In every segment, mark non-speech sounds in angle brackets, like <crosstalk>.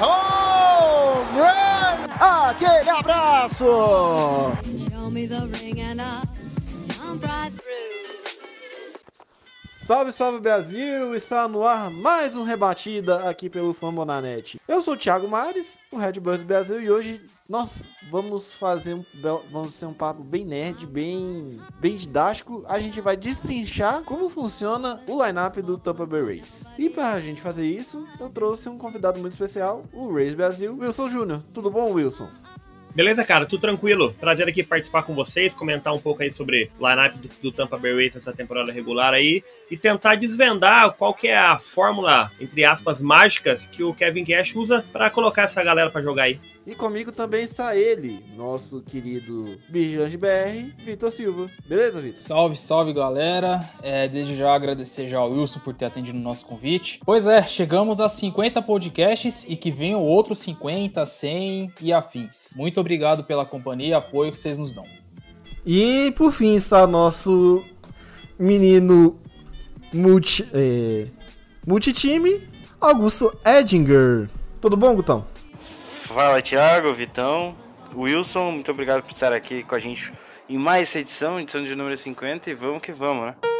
Home run! Aquele abraço. Salve, salve Brasil! Está no ar mais um Rebatida aqui pelo Fambonanet. Eu sou o Thiago Mares, o Red Bulls Brasil, e hoje nós vamos fazer um, vamos ter um papo bem nerd, bem, bem didático. A gente vai destrinchar como funciona o lineup do Tampa Bay Rays. E para a gente fazer isso, eu trouxe um convidado muito especial, o Rays Brasil, Wilson Júnior. Tudo bom, Wilson? Beleza, cara? Tudo tranquilo. Prazer aqui participar com vocês, comentar um pouco aí sobre o lineup do, do Tampa Bay Rays nessa temporada regular aí e tentar desvendar qual que é a fórmula, entre aspas, mágicas que o Kevin Cash usa para colocar essa galera para jogar aí. E comigo também está ele, nosso querido Birjange BR, Vitor Silva. Beleza, Vitor? Salve, salve galera. É, desde já agradecer já ao Wilson por ter atendido o nosso convite. Pois é, chegamos a 50 podcasts e que venham outros 50, 100 e afins. Muito obrigado pela companhia e apoio que vocês nos dão. E por fim está nosso menino multi, é, multitime, Augusto Edinger. Tudo bom, Gutão? Fala Thiago, Vitão, Wilson, muito obrigado por estar aqui com a gente em mais essa edição, edição de número 50 e vamos que vamos, né?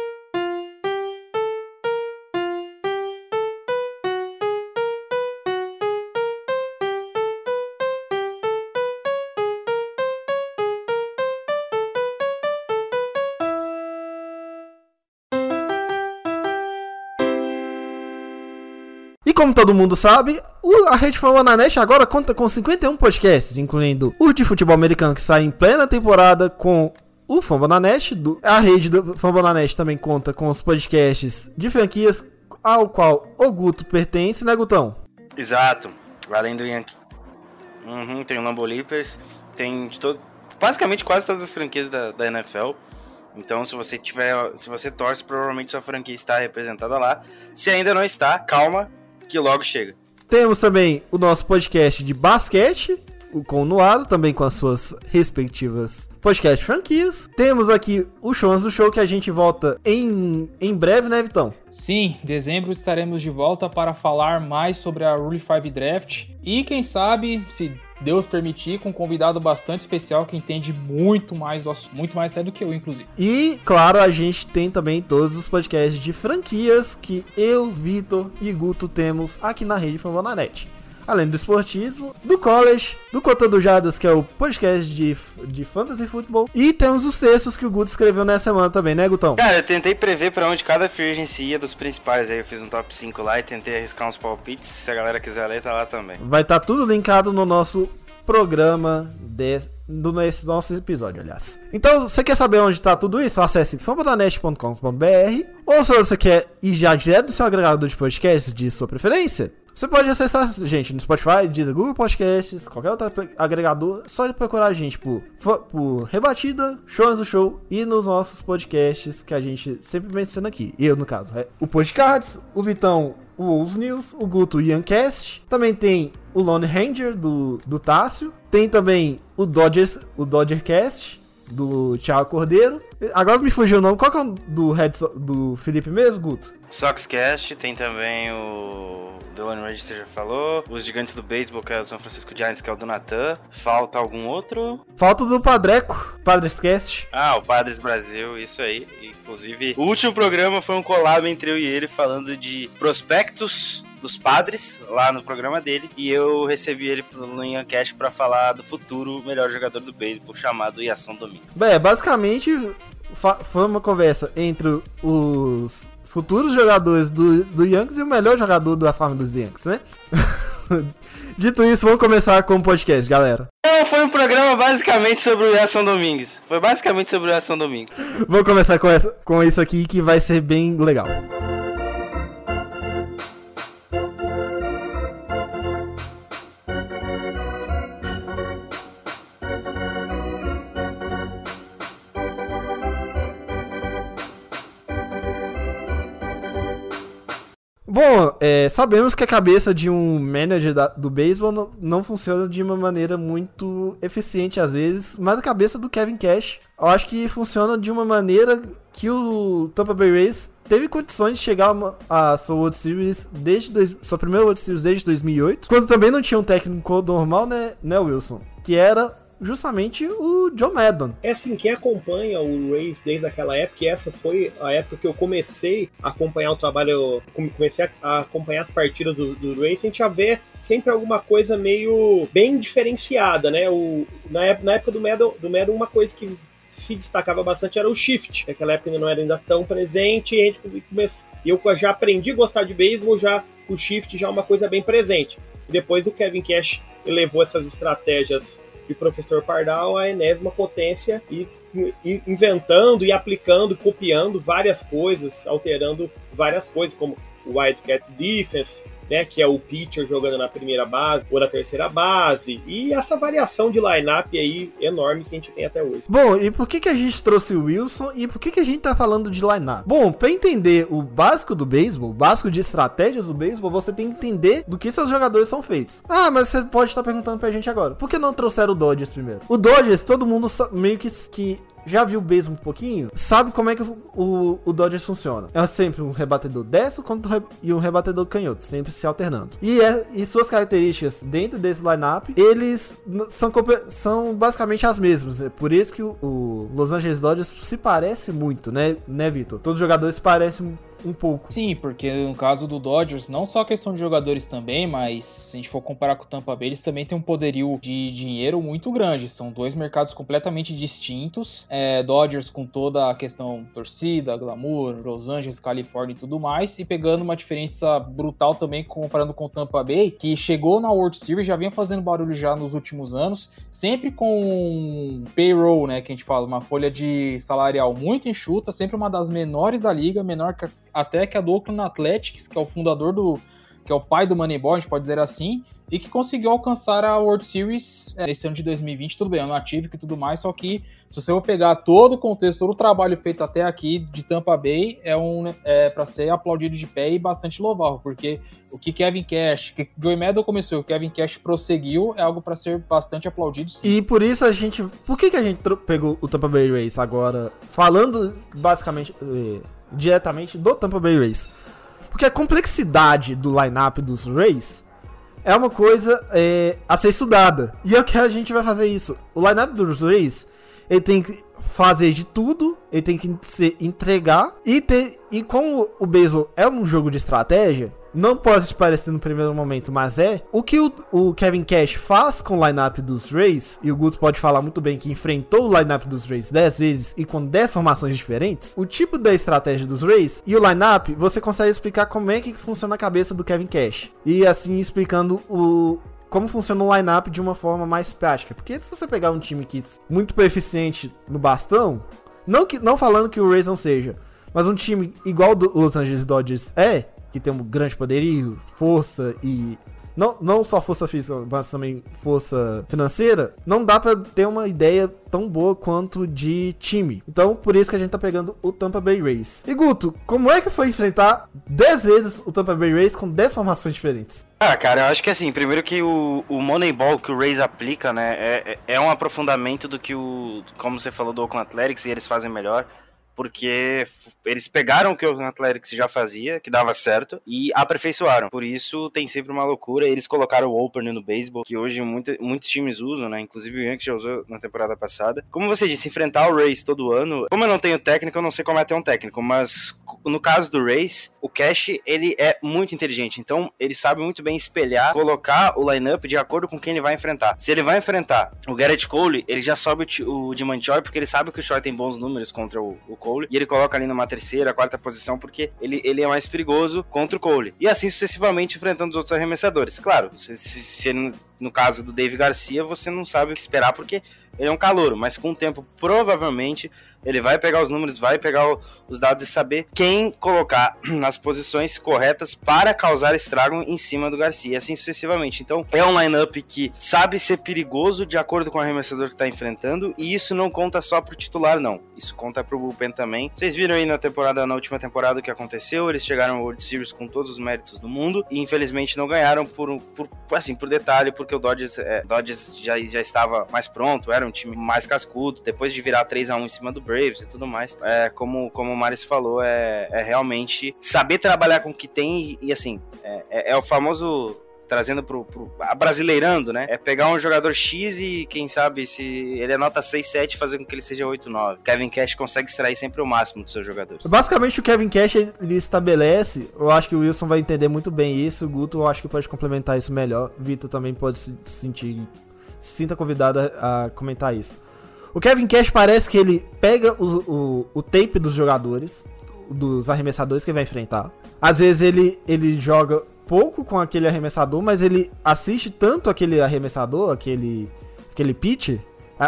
Como todo mundo sabe, a Rede Fambonanet agora conta com 51 podcasts, incluindo o de futebol americano que sai em plena temporada com o Fambonanet. A rede do Fambonanet também conta com os podcasts de franquias ao qual o Guto pertence, né, Gutão? Exato, além do Yankee. Uhum, tem o Lambo Leapers, tem de todo, basicamente quase todas as franquias da, da NFL. Então, se você tiver, se você torce, provavelmente sua franquia está representada lá. Se ainda não está, calma, que logo chega. Temos também o nosso podcast de basquete, o com Noaro, também com as suas respectivas podcast franquias. Temos aqui o Shows do Show que a gente volta em, em breve, né, Vitão? Sim, em dezembro estaremos de volta para falar mais sobre a Rule 5 Draft e quem sabe, se Deus permitir, com um convidado bastante especial que entende muito mais do assunto, muito mais até do que eu, inclusive. E, claro, a gente tem também todos os podcasts de franquias que eu, Vitor e Guto temos aqui na rede Fambonanet. Além do esportismo, do college, do Contando Jadas, que é o podcast de, de fantasy futebol. E temos os textos que o Guto escreveu nessa semana também, né, Gutão? Cara, eu tentei prever pra onde cada free agency ia dos principais. Aí eu fiz um top 5 lá e tentei arriscar uns palpites. Se a galera quiser ler, tá lá também. Vai estar tudo linkado no nosso programa des- do nesse nosso episódio, aliás. Então, você quer saber onde tá tudo isso? Acesse fambonanet.com.br ou se você quer ir já direto do seu agregador de podcast de sua preferência, você pode acessar, gente, no Spotify, Deezer, Google Podcasts, qualquer outro agregador, só procurar a gente por, por Rebatida, Shows do Show e nos nossos podcasts que a gente sempre menciona aqui. Eu, no caso, é o Podcasts, o Vitão, o Wolves News, o Guto, o Iancast. Também tem o Lone Ranger do, do Tássio. Tem também o Dodgers, o Dodgercast do Thiago Cordeiro. Agora me fugiu o nome. Qual que é o do, Red, So- do Felipe mesmo, Guto? Soxcast, tem também o The Lone Register já falou. Os Gigantes do Beisebol, que é o São Francisco Giants, que é o do Natan. Falta algum outro? Falta do Padreco, Padrescast. Ah, o Padres Brasil, isso aí. Inclusive, o último programa foi um collab entre eu e ele falando de prospectos dos padres lá no programa dele e eu recebi ele no Iancast pra falar do futuro melhor jogador do beisebol chamado Iason Domingo. Bem, é, basicamente foi uma conversa entre os futuros jogadores do, do Yankees e o melhor jogador da farm dos Yankees, né? <laughs> Dito isso, vamos começar com o podcast, galera. Então foi um programa basicamente sobre o Iason Domingues. Foi basicamente sobre o Iason Domingues. Vamos começar com, essa, com isso aqui que vai ser bem legal. Bom, é, sabemos que a cabeça de um manager da- do beisebol não, não funciona de uma maneira muito eficiente às vezes, mas a cabeça do Kevin Cash, eu acho que funciona de uma maneira que o Tampa Bay Rays teve condições de chegar a sua World Series desde dois, sua primeira World Series desde 2008, quando também não tinha um técnico normal, né, né Wilson, que era justamente o John Madden. É assim, quem acompanha o Race desde aquela época, e essa foi a época que eu comecei a acompanhar o trabalho, come- comecei a acompanhar as partidas do, do Race, a gente já vê sempre alguma coisa meio bem diferenciada, né? O, na, ép- na época do Madden, do Madden, uma coisa que se destacava bastante era o shift. Naquela época ainda não era ainda tão presente, e a gente come- começou. Eu já aprendi a gostar de beisebol, já o shift já é uma coisa bem presente. E depois o Kevin Cash levou essas estratégias de professor Pardal à enésima potência e, e inventando e aplicando, copiando várias coisas, alterando várias coisas, como o Wildcat Defense, né, que é o pitcher jogando na primeira base ou na terceira base, e essa variação de lineup aí enorme que a gente tem até hoje. Bom, e por que, que a gente trouxe o Wilson e por que, que a gente tá falando de line-up? Bom, pra entender o básico do beisebol, o básico de estratégias do beisebol, você tem que entender do que seus jogadores são feitos. Ah, mas você pode estar perguntando pra gente agora, por que não trouxeram o Dodgers primeiro? O Dodgers, todo mundo meio que, que já viu o beisebol um pouquinho, sabe como é que o, o, Dodgers funciona. É sempre um rebatedor destro contra e um rebatedor canhoto, sempre se alternando. E, é- e suas características dentro desse lineup, eles são, são basicamente as mesmas. É por isso que o, o Los Angeles Dodgers se parece muito, né, né, Vitor? Todos os jogadores se parecem um pouco. Sim, porque no caso do Dodgers, não só a questão de jogadores também, mas se a gente for comparar com o Tampa Bay, eles também têm um poderio de dinheiro muito grande. São dois mercados completamente distintos. É, Dodgers com toda a questão torcida, glamour, Los Angeles, Califórnia e tudo mais, e pegando uma diferença brutal também comparando com o Tampa Bay, que chegou na World Series, já vinha fazendo barulho já nos últimos anos, sempre com payroll, né, que a gente fala, uma folha de salarial muito enxuta, sempre uma das menores da liga, menor que a até que a do Oakland Athletics, que é o fundador do. que é o pai do Moneyball, a gente pode dizer assim, e que conseguiu alcançar a World Series é, esse ano de 2020, tudo bem, ano atípico e tudo mais, só que se você for pegar todo o contexto, todo o trabalho feito até aqui de Tampa Bay, é um é para ser aplaudido de pé e bastante louvável, porque o que Kevin Cash, que Joey Meadow começou, o Kevin Cash prosseguiu, é algo para ser bastante aplaudido sim. E por isso a gente. Por que, que a gente pegou o Tampa Bay Rays agora? Falando basicamente. Diretamente do Tampa Bay Rays. Porque a complexidade do lineup dos Rays é uma coisa eh, a ser estudada. E é o que a gente vai fazer isso. O lineup dos Rays. Ele tem que fazer de tudo, ele tem que se entregar e ter e como o beisebol é um jogo de estratégia, não pode parecer no primeiro momento, mas é. O que o, o Kevin Cash faz com o lineup dos Rays, e o Guto pode falar muito bem que enfrentou o lineup dos Rays 10 vezes e com 10 formações diferentes, o tipo da estratégia dos Rays e o lineup, você consegue explicar como é que funciona a cabeça do Kevin Cash. E assim explicando o como funciona o lineup de uma forma mais prática. Porque se você pegar um time que é muito proficiente no bastão, não, que, não falando que o Rays não seja, mas um time igual do Los Angeles Dodgers é, que tem um grande poderio, força e. Não, não só força física, mas também força financeira, não dá pra ter uma ideia tão boa quanto de time. Então, por isso que a gente tá pegando o Tampa Bay Rays. E Guto, como é que foi enfrentar 10 vezes o Tampa Bay Rays com 10 formações diferentes? Ah, cara, eu acho que assim, primeiro que o, o Moneyball que o Rays aplica, né, é, é um aprofundamento do que o, como você falou, do Oakland Athletics e eles fazem melhor, porque eles pegaram o que o Athletics já fazia, que dava certo, e aperfeiçoaram. Por isso tem sempre uma loucura, eles colocaram o opener no beisebol, que hoje muita, muitos times usam, né, inclusive o Yankees já usou na temporada passada. Como você disse, enfrentar o Rays todo ano, como eu não tenho técnico, eu não sei como é ter um técnico, mas no caso do Rays, o Cash, ele é muito inteligente, então ele sabe muito bem espelhar, colocar o lineup de acordo com quem ele vai enfrentar. Se ele vai enfrentar o Garrett Cole, ele já sobe o, o Choi, porque ele sabe que o Choi tem bons números contra o, o Cole, e ele coloca ali numa terceira, quarta posição, porque ele, ele é mais perigoso contra o Cole. E assim sucessivamente enfrentando os outros arremessadores. Claro, se, se, se ele, no caso do Dave Garcia, você não sabe o que esperar, porque ele é um calouro, mas com o tempo, provavelmente, ele vai pegar os números, vai pegar o, os dados e saber quem colocar <clears throat> nas posições corretas para causar estrago em cima do Garcia, e assim sucessivamente. Então, é um lineup que sabe ser perigoso de acordo com o arremessador que está enfrentando, e isso não conta só pro titular, não. Isso conta pro bullpen também. Vocês viram aí na temporada, na última temporada o que aconteceu, eles chegaram ao World Series com todos os méritos do mundo, e infelizmente não ganharam por, por assim, por detalhe, porque o Dodgers, é, Dodgers já, já estava mais pronto, era um time mais cascudo, depois de virar 3 a 1 em cima do Braves e tudo mais. É, como, como o Maris falou, é, é realmente saber trabalhar com o que tem e, e assim, é, é, é o famoso trazendo pro, pro brasileirando, né? É pegar um jogador X e quem sabe se ele é nota 6, 7, fazer com que ele seja 8, 9. Kevin Cash consegue extrair sempre o máximo dos seus jogadores. Basicamente o Kevin Cash ele estabelece, eu acho que o Wilson vai entender muito bem isso, o Guto eu acho que pode complementar isso melhor. Vitor também pode se sentir se sinta convidado a comentar isso. O Kevin Cash parece que ele pega o, o, o tape dos jogadores, dos arremessadores que ele vai enfrentar. Às vezes ele, ele joga pouco com aquele arremessador, mas ele assiste tanto aquele arremessador, aquele, aquele pitch,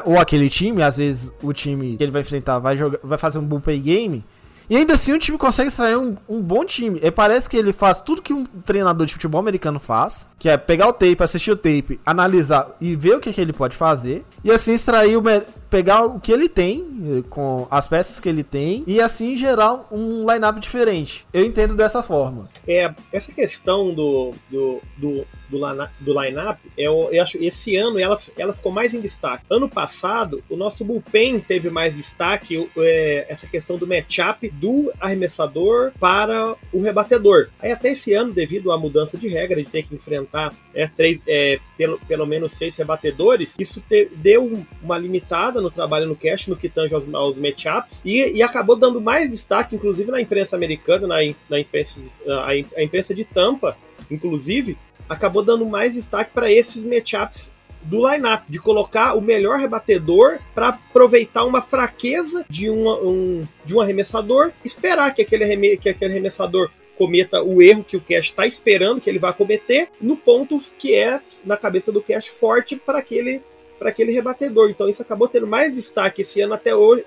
ou aquele time, às vezes o time que ele vai enfrentar vai, jogar, vai fazer um bullpen game, e ainda assim o time consegue extrair um, um bom time. E parece que ele faz tudo que um treinador de futebol americano faz, que é pegar o tape, assistir o tape, analisar e ver o que, que ele pode fazer. E assim extrair o, pegar o que ele tem, eh, com as peças que ele tem, e assim gerar um lineup diferente. Eu entendo dessa forma. É, essa questão do, do, do, do, lineup, eu, eu acho esse ano ela, ela ficou mais em destaque. Ano passado, o nosso bullpen teve mais destaque, é, essa questão do matchup do arremessador para o rebatedor. Aí até esse ano, devido à mudança de regra, de ter que enfrentar é, três, é, pelo, pelo menos seis rebatedores, isso te, deu uma limitada no trabalho no cash, no que tange aos, aos matchups, e, e acabou dando mais destaque, inclusive na imprensa americana, na, na imprensa, a, a imprensa de Tampa, inclusive, acabou dando mais destaque para esses matchups do lineup, de colocar o melhor rebatedor para aproveitar uma fraqueza de, um, de um arremessador, esperar que aquele, que aquele arremessador cometa o erro que o Cash está esperando que ele vai cometer, no ponto que é na cabeça do Cash forte para aquele para aquele rebatedor. Então isso acabou tendo mais destaque esse ano até hoje,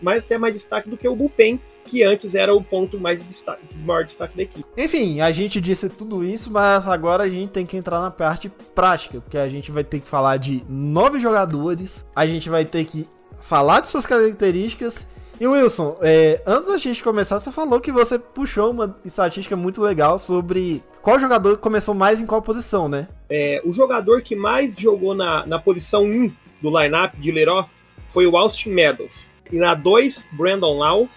mais é mais destaque do que o bullpen, que antes era o ponto mais destaque, maior destaque da equipe. Enfim, a gente disse tudo isso, mas agora a gente tem que entrar na parte prática, porque a gente vai ter que falar de nove jogadores, a gente vai ter que falar de suas características e Wilson, é, antes da gente começar, você falou que você puxou uma estatística muito legal sobre qual jogador começou mais em qual posição, né? É, o jogador que mais jogou na, na posição 1 do lineup de Leroff foi o Austin Meadows. E na 2, Brandon Lau.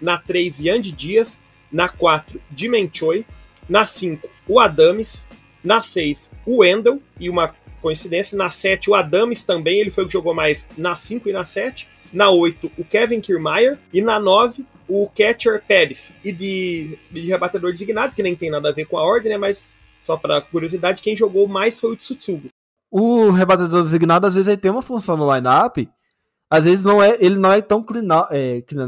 Na 3, Yandy Dias. Na 4, Jimen Choi. Na 5, o Adames. Na 6, o Wendell. E uma coincidência, na 7, o Adames também. Ele foi o que jogou mais na 5 e na 7. Na 8, o Kevin Kiermaier. E na 9, o Catcher Pérez. E de, de rebatedor designado, que nem tem nada a ver com a ordem, né? Mas só para curiosidade, quem jogou mais foi o Tsutsugo. O rebatedor designado, às vezes, ele tem uma função no lineup. Às vezes não é, ele não é tão clean, é, clean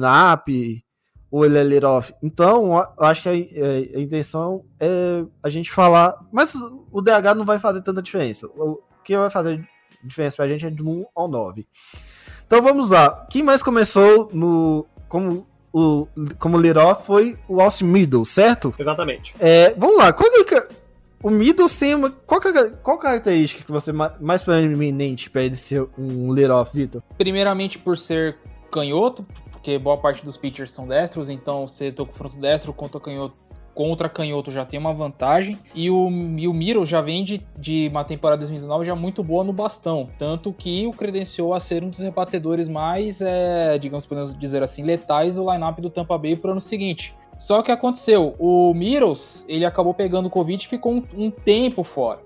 ou ele é lead off. Então, eu acho que a, a, é, a, intenção é a gente falar. Mas o DH não vai fazer tanta diferença. O que vai fazer diferença pra gente é de 1 ao 9. Então vamos lá. Quem mais começou no como o como Leroy foi o Austin Middle, certo? Exatamente. É, vamos lá. Qual que, é o Middle tem uma qual, que, é qual característica que você mais proeminente para ele ser um Leroy, Vitor? Primeiramente por ser canhoto, porque boa parte dos pitchers são destros, então você tô com confronto destro contra canhoto contra canhoto já tem uma vantagem. E o, e o Miro já vem de, de uma temporada 2019 já muito boa no bastão. Tanto que o credenciou a ser um dos rebatedores mais, é, digamos, podemos dizer assim, letais do lineup do Tampa Bay para o ano seguinte. Só que aconteceu, o Miros, ele acabou pegando o Covid e ficou um, um, tempo fora.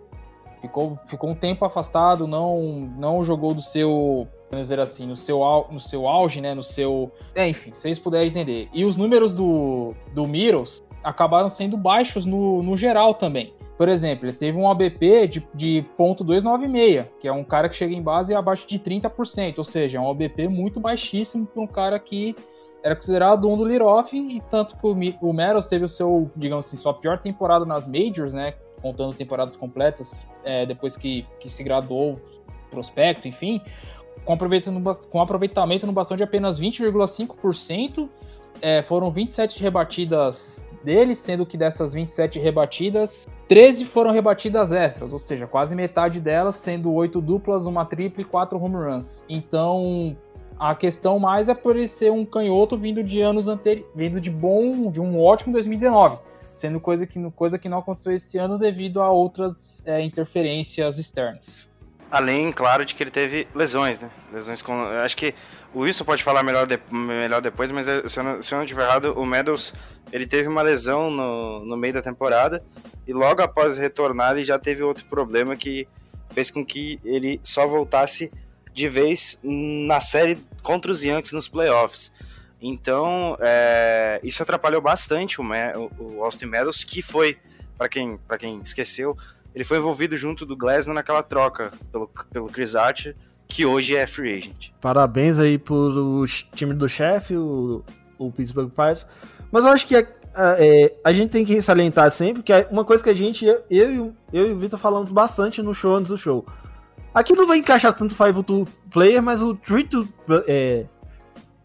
Ficou, ficou um tempo afastado, não, não jogou do seu, vamos dizer assim, no seu, no seu auge, né, no seu... É, enfim, vocês puderem entender. E os números do, do Miros acabaram sendo baixos no, no geral também. Por exemplo, ele teve um ABP de, de ponto .296, que é um cara que chega em base abaixo de 30%, ou seja, é um ABP muito baixíssimo para um cara que era considerado um do Liroff, e tanto que o, o Meros teve o seu, digamos assim, sua pior temporada nas Majors, né, contando temporadas completas, é, depois que, que se graduou, prospecto, enfim, com aproveitamento, com aproveitamento no bastão de apenas 20,5%. É, foram 27 rebatidas dele, sendo que dessas 27 rebatidas, 13 foram rebatidas extras, ou seja, quase metade delas, sendo 8 duplas, uma tripla e 4 home runs. Então, a questão mais é por ele ser um canhoto vindo de anos anteriores, vindo de bom, de um ótimo 2019, sendo coisa que, coisa que não aconteceu esse ano devido a outras é, interferências externas. Além, claro, de que ele teve lesões, né? Lesões com. Acho que o Wilson pode falar melhor, de, melhor depois, mas se eu, não, se eu não estiver errado, o Meadows ele teve uma lesão no, no meio da temporada e logo após retornar ele já teve outro problema que fez com que ele só voltasse de vez na série contra os Yankees nos playoffs. Então, é, isso atrapalhou bastante o, o Austin Meadows, que foi, para quem, quem esqueceu, ele foi envolvido junto do Glasnow naquela troca pelo, pelo Chris Archer, que hoje é free agent. Parabéns aí pro time do chefe, o, o Pittsburgh Pirates. Mas eu acho que é, é, a gente tem que salientar sempre que é uma coisa que a gente, eu, eu, eu e o Vitor falamos bastante no show antes do show. Aqui não vai encaixar tanto 5 to player, mas o 3 to, é,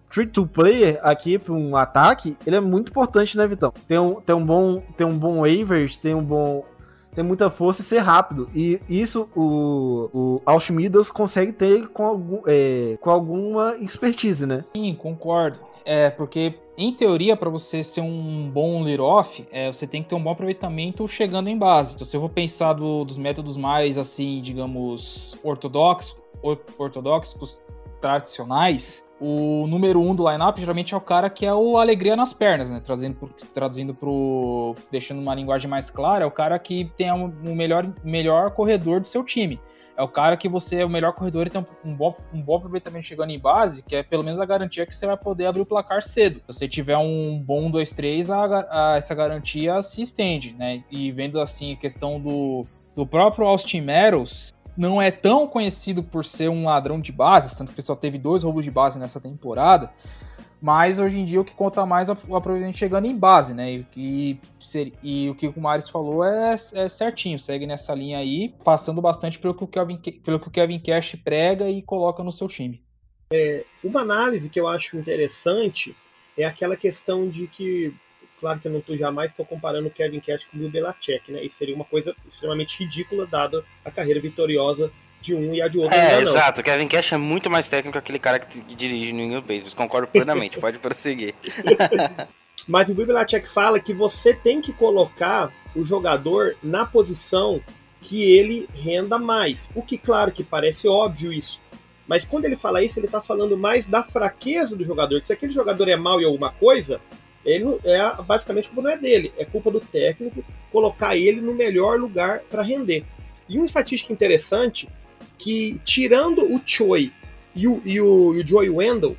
3 to player aqui para um ataque, ele é muito importante, né, Vitão? Tem um, tem um bom, tem um bom average, tem um bom tem muita força e ser rápido. E isso o, o Alchemidas consegue ter com, algum, é, com alguma expertise, né? Sim, concordo. É, porque em teoria, para você ser um bom lead-off, é, você tem que ter um bom aproveitamento chegando em base. Então, se eu vou pensar do, dos métodos mais, assim, digamos, ortodoxos, ortodoxos tradicionais, o número um do lineup geralmente é o cara que é o alegria nas pernas, né? Traduzindo pro, traduzindo pro. deixando uma linguagem mais clara, é o cara que tem o um melhor, melhor corredor do seu time. É o cara que você é o melhor corredor e tem um, bom, um bom aproveitamento chegando em base, que é pelo menos a garantia que você vai poder abrir o placar cedo. Se você tiver um bom 2-3, a, a, essa garantia se estende, né? E vendo assim a questão do, do próprio Austin Meadows, não é tão conhecido por ser um ladrão de bases, tanto que ele só teve dois roubos de base nessa temporada. Mas hoje em dia o que conta mais é o aproveitamento chegando em base, né? E, e, e, o que o Maris falou é, é, certinho, segue nessa linha aí, passando bastante pelo que o Kevin, pelo que o Kevin Cash prega e coloca no seu time. É, uma análise que eu acho interessante é aquela questão de que Claro que eu não tô jamais estou comparando o Kevin Cash com o Bill Belichick, né? Isso seria uma coisa extremamente ridícula dada a carreira vitoriosa de um e a de outro. É, exato. O Kevin Cash é muito mais técnico que aquele cara que, que dirige no England Patriots. Concordo plenamente. <laughs> Pode prosseguir. <laughs> Mas o Belichick fala que você tem que colocar o jogador na posição que ele renda mais. O que, claro, que parece óbvio isso. Mas quando ele fala isso, ele está falando mais da fraqueza do jogador. Que se aquele jogador é mal em alguma coisa, ele é basicamente culpa não é dele, é culpa do técnico colocar ele no melhor lugar para render. E uma estatística interessante que tirando o Choi e o, e o, e o Joey Wendell,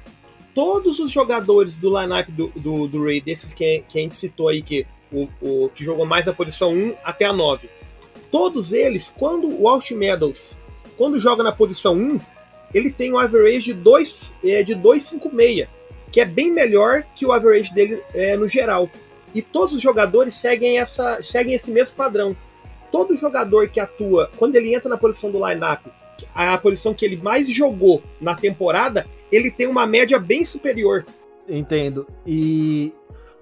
todos os jogadores do lineup do, do, do Ray, desses que, que a gente citou aí, que, o, o, que jogou mais da posição 1 até a 9, todos eles, quando o Austin Meadows, quando joga na posição 1, ele tem um average de 2, é, de 256 que é bem melhor que o average dele é, no geral. E todos os jogadores seguem, essa, seguem esse mesmo padrão. Todo jogador que atua, quando ele entra na posição do lineup, a posição que ele mais jogou na temporada, ele tem uma média bem superior. Entendo. E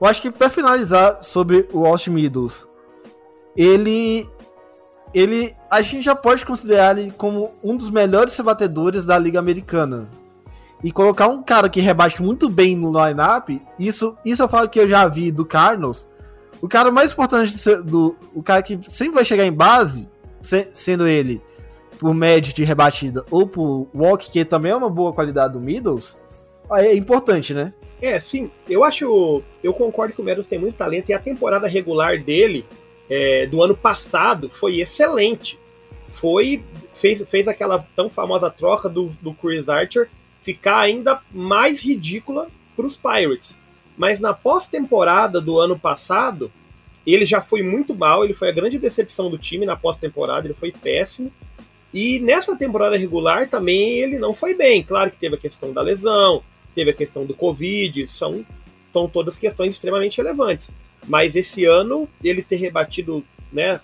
eu acho que para finalizar sobre o Austin Meadows, ele ele a gente já pode considerar ele como um dos melhores batedores da liga americana e colocar um cara que rebate muito bem no line-up, isso, isso eu falo que eu já vi do Cardinals. O cara mais importante do. O cara que sempre vai chegar em base, se, sendo ele por média de rebatida ou por walk, que também é uma boa qualidade do Middles, é importante, né? É, sim. Eu acho. Eu concordo que o Middles tem muito talento e a temporada regular dele é, do ano passado foi excelente. Foi. Fez, fez aquela tão famosa troca do, do Chris Archer ficar ainda mais ridícula para os Pirates. Mas na pós-temporada do ano passado, ele já foi muito mal, ele foi a grande decepção do time na pós-temporada, ele foi péssimo. E nessa temporada regular também ele não foi bem. Claro que teve a questão da lesão, teve a questão do Covid, são, são todas questões extremamente relevantes. Mas esse ano ele ter rebatido né,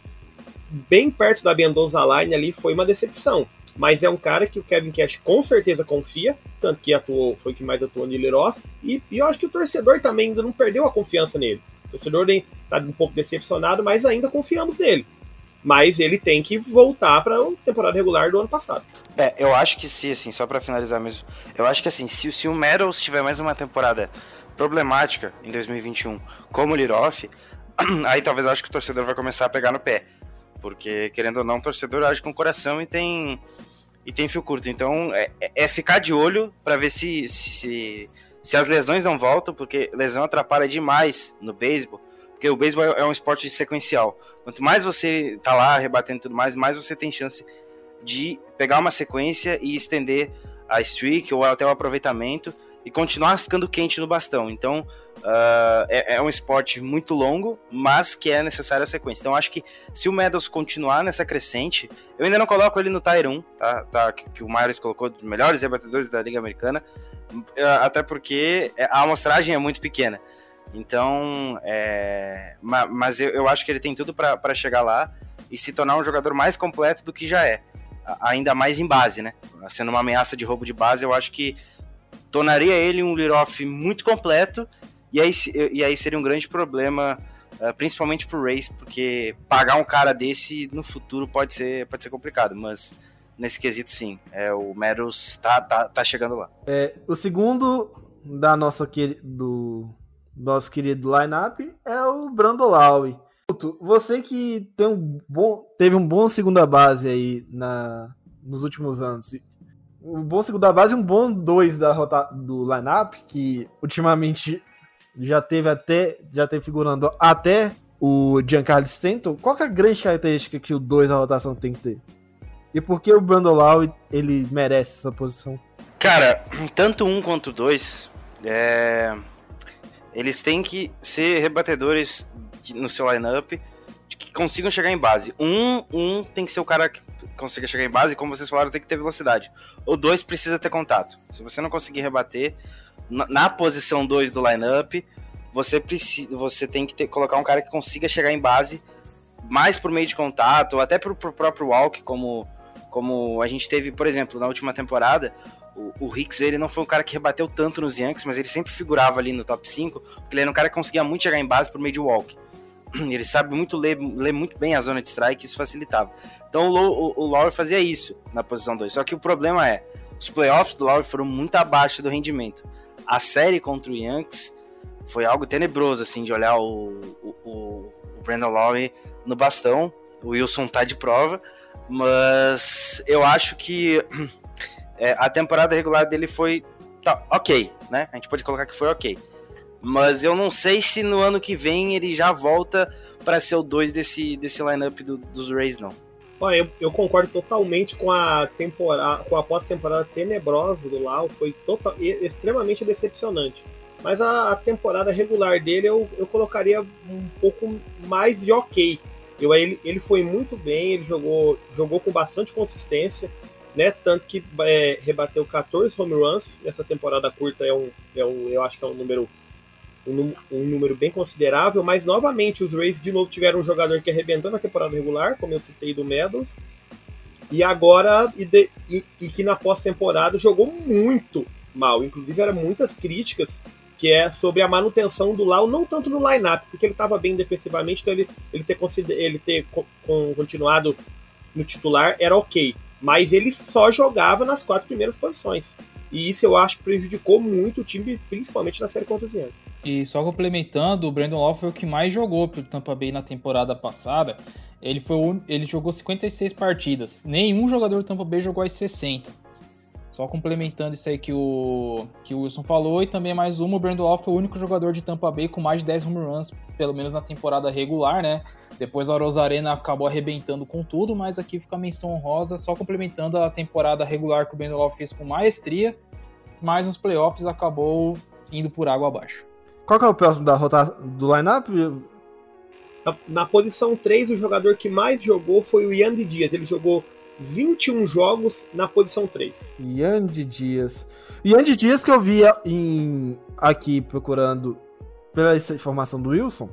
bem perto da Mendoza Line ali foi uma decepção. mas é um cara que o Kevin Cash com certeza confia, tanto que atuou, foi o que mais atuou no lead-off, e, e eu acho que o torcedor também ainda não perdeu a confiança nele. O torcedor está um pouco decepcionado, mas ainda confiamos nele. Mas ele tem que voltar para a temporada regular do ano passado. É, eu acho que se, assim, só para finalizar mesmo, eu acho que assim, se, se o Metals tiver mais uma temporada problemática em 2021, como o Liroff, <clears throat> aí talvez eu acho que o torcedor vai começar a pegar no pé. Porque, querendo ou não, o torcedor age com coração e tem, e tem fio curto. Então, é, é ficar de olho para ver se, se, se as lesões não voltam, porque lesão atrapalha demais no beisebol. Porque o beisebol é um esporte sequencial. Quanto mais você tá lá rebatendo tudo mais, mais você tem chance de pegar uma sequência e estender a streak ou até o aproveitamento e continuar ficando quente no bastão. Então, uh, é, é, um esporte muito longo, mas que é necessária a sequência. Então, acho que se o Meadows continuar nessa crescente, eu ainda não coloco ele no Tier 1, tá? tá que, que, o Myers colocou dos melhores rebatedores da Liga Americana, uh, até porque a amostragem é muito pequena. Então, é, mas eu, eu acho que ele tem tudo para chegar lá e se tornar um jogador mais completo do que já é. Ainda mais em base, né? Sendo uma ameaça de roubo de base, eu acho que tornaria ele um lead-off muito completo, e aí, e aí seria um grande problema, uh, principalmente pro Race, porque pagar um cara desse no futuro pode ser, pode ser complicado, mas nesse quesito sim, é, o Meadows tá, tá, tá chegando lá. É, o segundo da nossa do nosso querido lineup é o Brando Lowe. Você que tem um bom, teve um bom segunda base aí na, nos últimos anos, um bom segunda base e um bom dois da rota, do lineup, que ultimamente já teve até já teve figurando até o Giancarlo Stanton. Qual é a grande característica que o dois da rotação tem que ter? E por que o Brandon Lau ele merece essa posição? Cara, tanto um quanto dois, é... eles têm que ser rebatedores no seu lineup que consigam chegar em base. Um, um tem que ser o cara que consiga chegar em base, como vocês falaram, tem que ter velocidade. O 2 precisa ter contato. Se você não conseguir rebater, na, na posição 2 do lineup, você precisa, você tem que ter, colocar um cara que consiga chegar em base mais por meio de contato, até pro, pro próprio walk, como, como a gente teve, por exemplo, na última temporada, o, o Hicks, ele não foi um cara que rebateu tanto nos Yankees, mas ele sempre figurava ali no top 5, porque ele era um cara que conseguia muito chegar em base por meio de walk. <clears throat> Ele sabe muito ler, ler muito bem a zona de strike, isso facilitava. Então o, o, o Lowry fazia isso na posição 2. Só que o problema é, os playoffs do Lowry foram muito abaixo do rendimento. A série contra o Yankees foi algo tenebroso, assim, de olhar o, o, o Brandon Lowry no bastão. O Wilson tá de prova, mas eu acho que <clears throat> é, a temporada regular dele foi tá, ok, né? A gente pode colocar que foi ok. Mas eu não sei se no ano que vem ele já volta para ser o 2 desse, desse lineup do, dos Rays, não. Olha, eu, eu, concordo totalmente com a temporada, com a pós-temporada tenebrosa do Lau, foi total, extremamente decepcionante. Mas a, a, temporada regular dele eu, eu colocaria um pouco mais de ok. Eu, ele, ele foi muito bem, ele jogou, jogou com bastante consistência, né? Tanto que é, rebateu 14 home runs nessa temporada curta, é um, é um, eu acho que é um número um, um, número bem considerável, mas novamente os Rays de novo tiveram um jogador que arrebentou na temporada regular, como eu citei do Meadows, e agora e, de, e, e que na pós-temporada jogou muito mal, inclusive eram muitas críticas que é sobre a manutenção do Lau, não tanto no line-up, porque ele estava bem defensivamente, então ele, ele ter, ele ter continuado no titular era ok, mas ele só jogava nas quatro primeiras posições. E isso eu acho que prejudicou muito o time, principalmente na série contra os Yankees. E só complementando, o Brandon Law foi o que mais jogou pro Tampa Bay na temporada passada. Ele, foi ele jogou 56 partidas. Nenhum jogador do Tampa Bay jogou as 60. Só complementando isso aí que o, que o Wilson falou, e também mais uma, o Brandon Law foi o único jogador de Tampa Bay com mais de 10 home runs, pelo menos na temporada regular, né? Depois a Rosarena acabou arrebentando com tudo, mas aqui fica a menção honrosa, só complementando a temporada regular que o Brandon fez com maestria, mas nos playoffs acabou indo por água abaixo. Qual que é o próximo da rotação do lineup? Na, na, posição 3, o jogador que mais jogou foi o Yandy Dias. Ele jogou 21 jogos na posição 3. Yandy Dias. Yandy Dias que eu via em, aqui procurando pela informação do Wilson.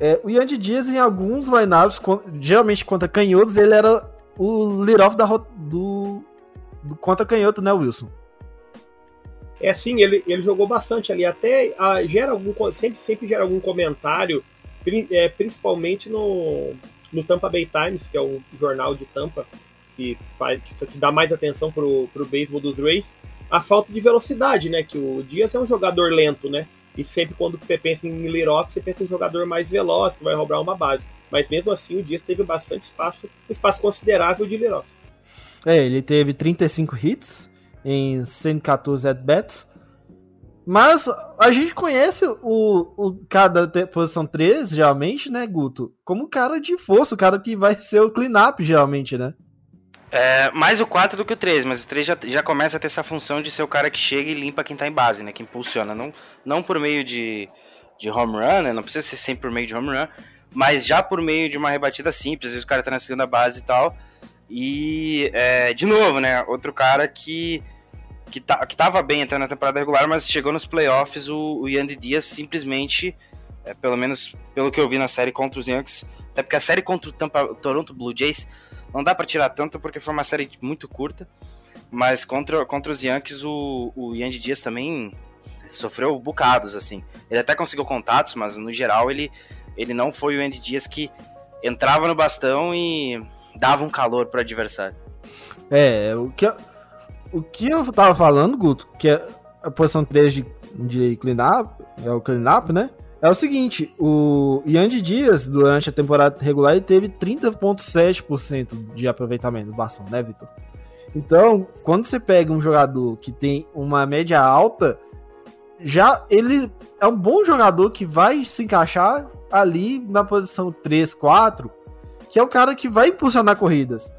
É, o Yandy Dias em alguns lineups, geralmente contra canhotos, ele era o lead-off do contra canhoto, né, Wilson? É sim, ele, ele jogou bastante ali. Até ah, gera algum, sempre, sempre gera algum comentário, é, principalmente no, no Tampa Bay Times, que é o jornal de Tampa que, faz, que dá mais atenção pro, pro beisebol dos Rays, a falta de velocidade, né? Que o Dias é um jogador lento, né? E sempre quando você pensa em lead-off, você pensa em um jogador mais veloz, que vai roubar uma base. Mas mesmo assim, o Dias teve bastante espaço, um espaço considerável de lead-off. É, ele teve 35 hits em 114 at-bats. Mas a gente conhece o, o cara da posição 3, geralmente, né, Guto? Como cara de força, o cara que vai ser o clean-up, geralmente, né? É, mais o 4 do que o 3, mas o 3 já, já começa a ter essa função de ser o cara que chega e limpa quem tá em base, né? Que impulsiona. Não, não por meio de, de home run, né? Não precisa ser sempre por meio de home run, mas já por meio de uma rebatida simples. Às vezes o cara tá na segunda base e tal. E, é, de novo, né? Outro cara que que, tá, que tava bem até na temporada regular, mas chegou nos playoffs, o, o Yandy Dias simplesmente, é, pelo menos pelo que eu vi na série contra os Yankees, até porque a série contra o, Tampa, o Toronto Blue Jays não dá para tirar tanto porque foi uma série muito curta, mas contra, contra os Yankees o, o Yandy Dias também sofreu bocados, assim. Ele até conseguiu contatos, mas no geral ele, ele não foi o Yandy Dias que entrava no bastão e dava um calor para o adversário. É, o que, o que eu tava falando, Guto, que é a posição 3 de, de clean-up, é o clean-up, né? É o seguinte, o Yandy Dias, durante a temporada regular, ele teve 30,7% de aproveitamento do bastão, né, Vitor? Então, quando você pega um jogador que tem uma média alta, já ele é um bom jogador que vai se encaixar ali na posição 3, 4, que é o cara que vai impulsionar corridas.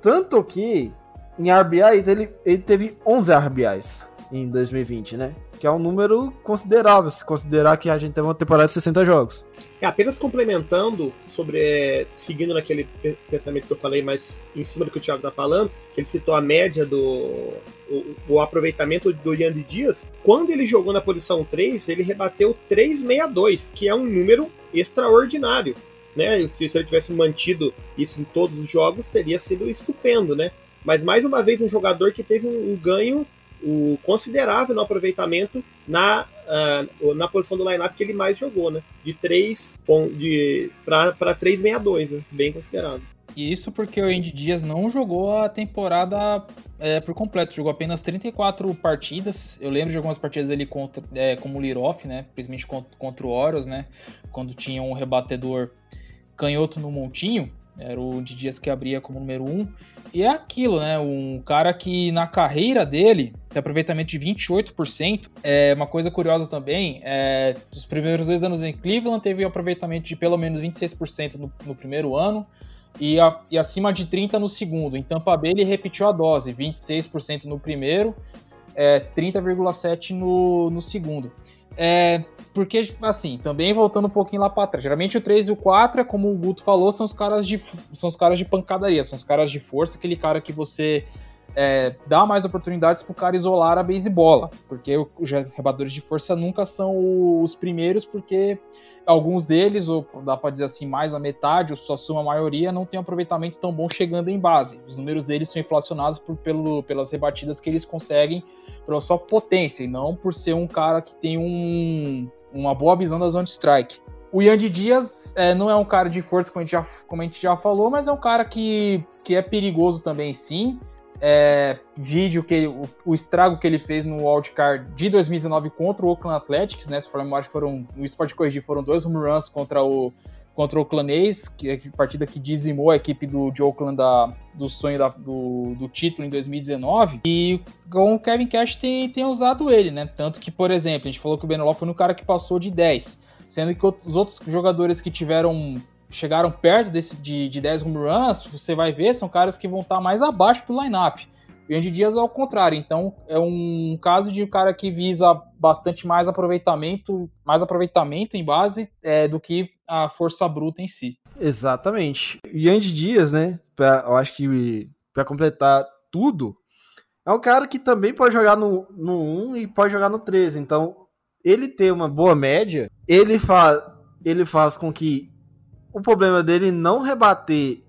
Tanto que em RBI, ele, ele teve 11 RBIs em 2020, né? Que é um número considerável, se considerar que a gente teve uma temporada de 60 jogos. É, apenas complementando sobre. É, seguindo naquele pensamento que eu falei, mas em cima do que o Thiago tá falando, que ele citou a média do. O, o aproveitamento do Yandy Dias. Quando ele jogou na posição 3, ele rebateu 362, que é um número extraordinário. Né? Se, se ele tivesse mantido isso em todos os jogos, teria sido estupendo, né? Mas mais uma vez um jogador que teve um, um ganho um, considerável no aproveitamento na, uh, na posição do lineup que ele mais jogou, né? De 3 de, para 362, né? bem considerável. E isso porque o Andy Dias não jogou a temporada é, por completo, jogou apenas 34 partidas. Eu lembro de algumas partidas ali contra, é, como Liroff, né? Principalmente contra, contra o Orioles, né? Quando tinha um rebatedor canhoto no montinho. Era o Andy Dias que abria como número 1. Um. E é aquilo, né? Um cara que na carreira dele tem aproveitamento de 28%. É uma coisa curiosa também, é, os primeiros dois anos em Cleveland teve um aproveitamento de pelo menos 26% no, no primeiro ano e, a, e, acima de 30% no segundo. Em Tampa Bay ele repetiu a dose, 26% no primeiro, é, 30,7% no, no segundo. É, porque, assim, também voltando um pouquinho lá para trás. Geralmente o 3 e o 4 é como o Guto falou, são os caras de, são os caras de pancadaria, são os caras de força, aquele cara que você é, dá mais oportunidades pro cara isolar a beisebola. Porque os rebatedores de força nunca são os primeiros, porque alguns deles, ou dá para dizer assim, mais a metade, ou sua suma maioria, não tem um aproveitamento tão bom chegando em base. Os números deles são inflacionados por, pelo, pelas rebatidas que eles conseguem pela sua potência, e não por ser um cara que tem um, uma boa visão da zone strike. O Yandy Dias é, não é um cara de força, como a, gente já, como a gente já falou, mas é um cara que, que é perigoso também, sim. É, vídeo que o, o, estrago que ele fez no wildcard de 2019 contra o Oakland Athletics, né? Se for lembrar, foram, no Sport Corrigir foram dois home runs contra o, contra o Clanês, que é a partida que dizimou a equipe do, de Oakland da, do sonho da, do, do, título em 2019. E com o Kevin Cash tem, tem usado ele, né? Tanto que, por exemplo, a gente falou que o Beneló foi no cara que passou de 10, sendo que os outros jogadores que tiveram chegaram perto desse, de, de 10 home runs, você vai ver, são caras que vão estar mais abaixo do lineup. E Andy Dias é ao contrário. Então é um caso de um cara que visa bastante mais aproveitamento, mais aproveitamento em base é, do que a força bruta em si. Exatamente. E Andy Dias, né? Pra, eu acho que para completar tudo, é um cara que também pode jogar no, no 1 e pode jogar no 13. Então, ele ter uma boa média, ele faz, ele faz com que o problema dele não rebater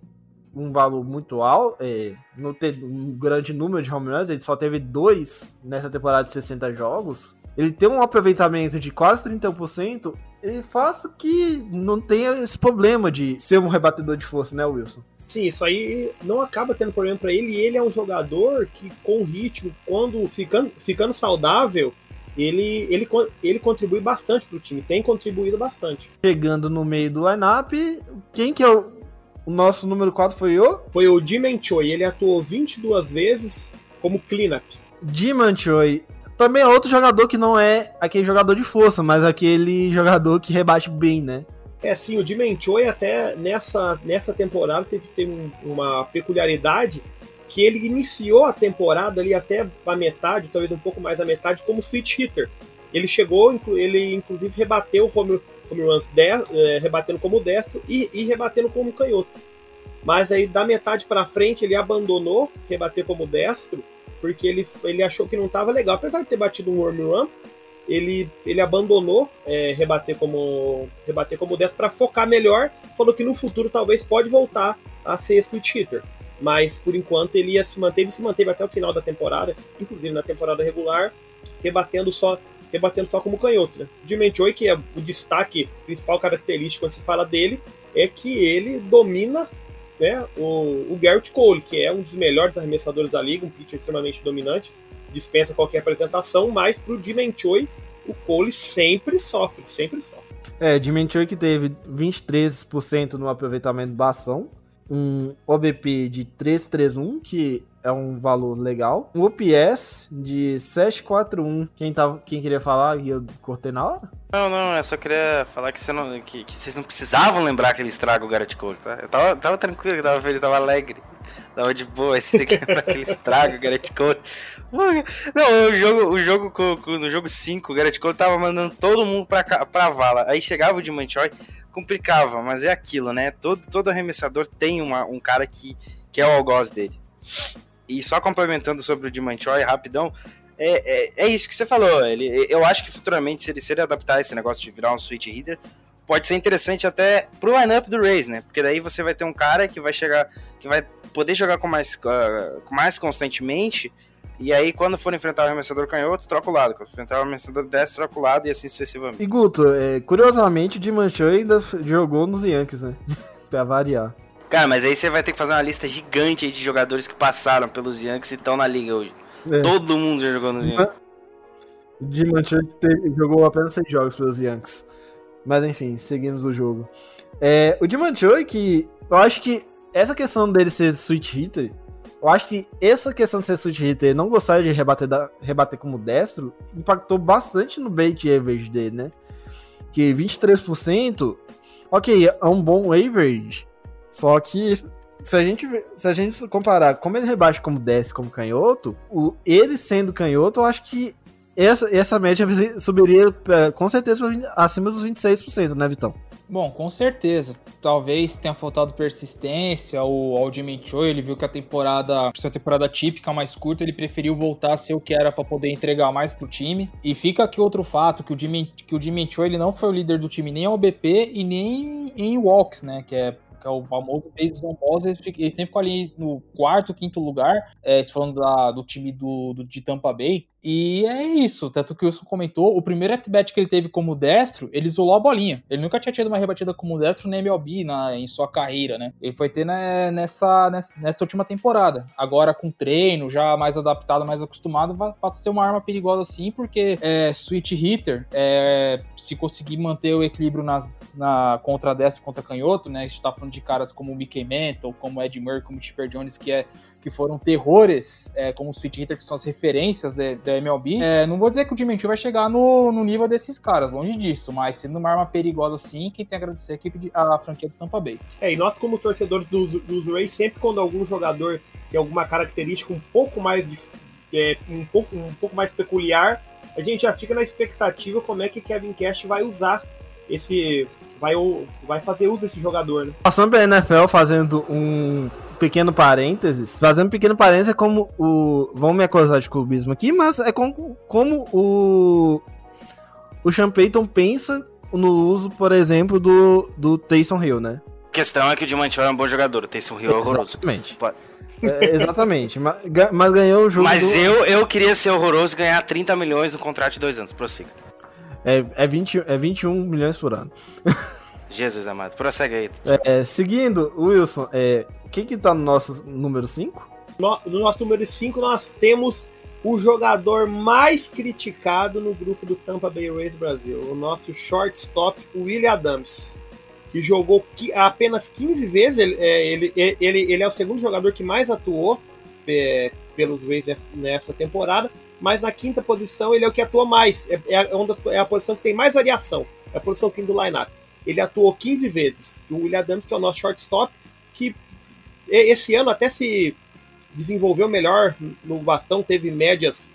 um valor muito alto, é, não ter um grande número de home runs, ele só teve dois nessa temporada de 60 jogos. Ele tem um aproveitamento de quase 31%, ele faz que não tenha esse problema de ser um rebatedor de força, né, Wilson? Sim, isso aí não acaba tendo problema para ele. E ele é um jogador que, com ritmo, quando ficando, ficando saudável, ele, ele, ele contribui bastante para o time, tem contribuído bastante. Chegando no meio do lineup, quem que é o, o nosso número 4 foi o? Foi o Jimen Choi, ele atuou 22 vezes como cleanup. Jimen Choi também é outro jogador que não é aquele jogador de força, mas aquele jogador que rebate bem, né? É, sim, o Jimen Choi até nessa, nessa temporada teve, teve uma peculiaridade que ele iniciou a temporada ali até a metade, talvez um pouco mais a metade, como switch hitter. Ele chegou, ele inclusive rebateu home, home runs de, é, rebatendo como destro e, e, rebatendo como canhoto. Mas aí da metade para frente ele abandonou rebater como destro porque ele, ele achou que não estava legal. Apesar de ter batido um home run, ele, ele abandonou é, rebater como rebater como destro para focar melhor. Falou que no futuro talvez pode voltar a ser switch hitter mas por enquanto ele ia se manteve se manteve até o final da temporada, inclusive na temporada regular, rebatendo só rebatendo só como canhoto. Né? Jimmy Choi, que é o destaque principal característico quando se fala dele, é que ele domina né, o, o Garrett Cole, que é um dos melhores arremessadores da liga, um pitcher extremamente dominante, dispensa qualquer apresentação, mas para o Jimmy Choi, o Cole sempre sofre, sempre sofre. É, Jimmy Choi que teve 23% no aproveitamento bastão, um OBP de 331, que é um valor legal. Um OPS de 741. Quem, tava, quem queria falar e eu cortei na hora? Não, não, eu só queria falar que, você não, que, que vocês não precisavam lembrar que ele estraga o Garrett Cole, tá? Eu tava, tava tranquilo, eu tava feliz, tava alegre. Tava de boa, esse tem <laughs> que lembrar que ele estraga o Garrett Cole. Não, o jogo, o jogo no jogo 5, o Garrett Cole tava mandando todo mundo pra, pra vala. Aí chegava o Dimanchoy, complicava, mas é aquilo, né? Todo, todo arremessador tem uma, um cara que, que é o algoz dele. E só complementando sobre o Dimanchoy, rapidão, é, é, é, isso que você falou. Ele, eu acho que futuramente, se ele se adaptar a esse negócio de virar um switch hitter, pode ser interessante até pro lineup do Rays, né? Porque daí você vai ter um cara que vai chegar, que vai poder jogar com mais, uh, mais constantemente e aí, quando for enfrentar o arremessador canhoto, troca o lado. Quando enfrentar o arremessador destro, troca o lado e assim sucessivamente. E Guto, é, curiosamente, o Dimanchou ainda jogou nos Yankees, né? <laughs> pra variar. Cara, mas aí você vai ter que fazer uma lista gigante de jogadores que passaram pelos Yankees e estão na liga hoje. É. Todo mundo já jogou nos Yankees. Dimanchou jogou apenas seis jogos pelos Yankees. Mas enfim, seguimos o jogo. É, o Dimanchoi, que eu acho que essa questão dele ser switch hitter eu acho que essa questão de ser switch hitter e não gostar de rebater, da, rebater como destro impactou bastante no bait average dele, né? Que 23%, ok, é um bom average, só que se a gente, se a gente comparar como ele rebate como destro como canhoto, o, ele sendo canhoto, eu acho que essa, essa média subiria é, com certeza acima dos 26%, né, Vitão? Bom, com certeza. Talvez tenha faltado persistência ao Jimmy Choi. Ele viu que a temporada, por ser temporada típica mais curta, ele preferiu voltar a ser o que era para poder entregar mais pro time. E fica aqui outro fato, que o Jimmy, que o Jimmy Choi ele não foi o líder do time nem ao BP e nem em walks, né? Que é que é o famoso bases on balls, ele, ele, sempre ficou ali no quarto, quinto lugar, é, falando da, do time do, do, de Tampa Bay. E é isso, tanto que o Wilson comentou, o primeiro at-bat que ele teve como destro, ele isolou a bolinha. Ele nunca tinha tido uma rebatida como destro na MLB na, em sua carreira, né? Ele foi ter né, nessa, nessa, nessa, última temporada. Agora com treino, já mais adaptado, mais acostumado, passa a ser uma arma perigosa assim, porque é, switch hitter, é, se conseguir manter o equilíbrio nas, na, contra destro contra canhoto, né? A gente tá falando de caras como o Mickey Mantle, como Ed Murray, como Chipper Jones, que é que foram terrores, é, como o Sweet Hitter, que são as referências da MLB, é, não vou dizer que o Dimentil vai chegar no, no nível desses caras, longe disso, mas sendo uma arma perigosa assim, quem tem a agradecer a equipe de, a franquia do Tampa Bay. É, e nós como torcedores dos, dos Rays, sempre quando algum jogador tem alguma característica um pouco mais de, é, um, pouco, um pouco mais peculiar, a gente já fica na expectativa como é que Kevin Cash vai usar esse vai, vai fazer uso desse jogador, né? Passando pela NFL fazendo um pequeno parênteses, fazendo um pequeno parênteses é como o. Vão me acusar de clubismo aqui, mas é como, como o. O Sean Payton pensa no uso, por exemplo, do, do Taysom Hill, né? questão é que o Diamantino é um bom jogador, o Taysom Hill é horroroso. Exatamente. É, exatamente. mas, mas ganhou o jogo. Mas do- eu, eu queria ser horroroso e ganhar 30 milhões no contrato de dois anos. Prossiga. É, é, 20, é 21 milhões por ano. Jesus amado. Prossegue aí. É, seguindo, Wilson, é, quem que tá no nosso número 5? No, no nosso número 5, nós temos o jogador mais criticado no grupo do Tampa Bay Rays Brasil, o nosso shortstop, William Adams, que jogou apenas 15 vezes. Ele, é, ele, ele, ele é o segundo jogador que mais atuou é, pelos Rays nessa, temporada, mas na quinta posição ele é o que atua mais. É, é, uma das- é a posição que tem mais variação, é a posição quinta do lineup. Ele atuou 15 vezes. O William Adams, que é o nosso shortstop, que esse ano até se desenvolveu melhor no bastão, teve médias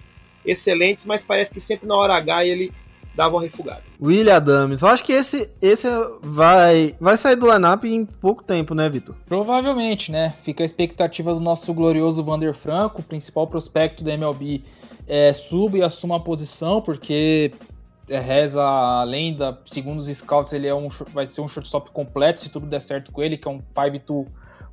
excelentes, mas parece que sempre na hora H ele dava uma refugada. William Adams. Eu acho que esse, esse vai, vai sair do lineup em pouco tempo, né, Vitor? Provavelmente, né? Fica a expectativa do nosso glorioso Vander Franco, principal prospecto da MLB, é, suba e assuma a posição, porque é, reza a lenda, segundo os scouts, ele é um, vai ser um shortstop completo, se tudo der certo com ele, que é um 5-2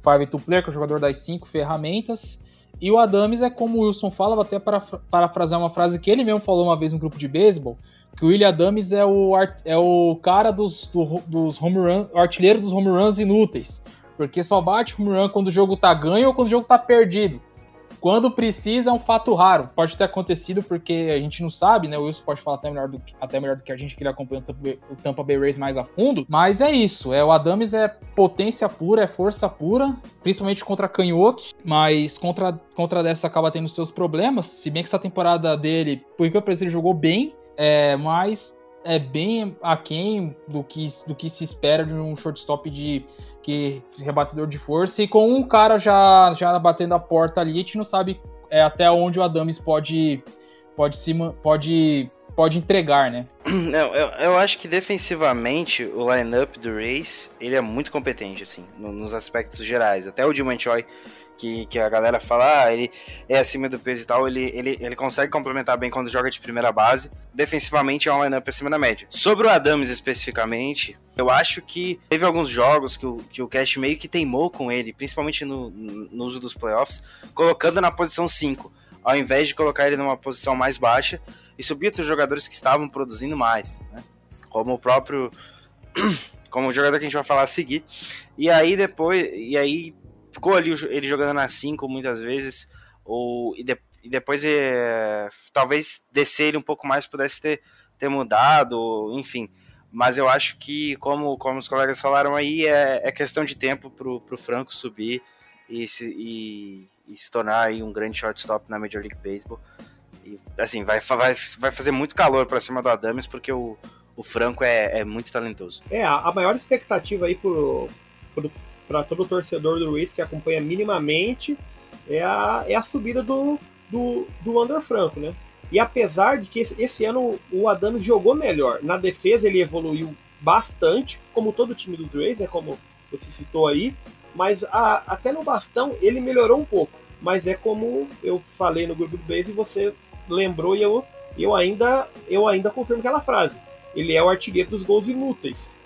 5-2 player, que é o jogador das cinco ferramentas. E o Adams é como o Wilson fala, vou até parafra- parafrasear uma frase que ele mesmo falou uma vez no grupo de beisebol, que o William Adams é o, é o cara dos, do- dos home run, o artilheiro dos home runs inúteis. Porque só bate home run quando o jogo tá ganho ou quando o jogo tá perdido. Quando precisa é um fato raro. Pode ter acontecido porque a gente não sabe, né? O Wilson pode falar até melhor do, que- até melhor do que a gente que ele acompanha o Tampa, Bay, Rays mais a fundo. Mas é isso. É, o Adams é potência pura, é força pura, principalmente contra canhotos. Mas contra, contra dessa acaba tendo seus problemas. Se bem que essa temporada dele, por enquanto ele jogou bem, é, mas é bem aquém do que, do que se espera de um shortstop de que rebatedor de força e com um cara já, já batendo a porta ali, a gente não sabe é, até onde o Adams pode pode se pode pode entregar, né? <clears throat> Não, eu, eu acho que defensivamente o lineup do Race ele é muito competente, assim, no- nos aspectos gerais. Até o Dilman Choi, que, que a galera fala, ah, ele é acima do peso e tal, ele, ele, ele consegue complementar bem quando joga de primeira base. Defensivamente é um lineup acima da média. Sobre o Adams especificamente, eu acho que teve alguns jogos que o, que o Cash meio que teimou com ele, principalmente no, no uso dos playoffs, colocando na posição 5, ao invés de colocar ele numa posição mais baixa e subir outros jogadores que estavam produzindo mais, né? Como o próprio. <clears throat> Como o jogador que a gente vai falar a seguir. E aí depois. E aí ficou ali o ele jogando na 5 muitas vezes. Ou, e, de- e depois é, talvez descer ele um pouco mais pudesse ter, ter mudado, enfim. Mas eu acho que, como, como os colegas falaram aí, é, é questão de tempo pro, pro Franco subir e se, e, e se tornar um grande shortstop na Major League Baseball. E, assim, vai, vai, vai fazer muito calor pra cima do Adams, porque o, o Franco é, é muito talentoso. É, a, maior expectativa aí pro, pra todo torcedor do Race que acompanha minimamente é a, é a subida do, do, do Wander Franco, né? E apesar de que esse, esse ano o Adams jogou melhor, na defesa ele evoluiu bastante, como todo o time dos Rays, né? Como você citou aí, mas a- até no bastão ele melhorou um pouco. Mas é como eu falei no grupo do Base e você lembrou e eu, eu, ainda, eu ainda confirmo aquela frase. Ele é o artilheiro dos gols inúteis.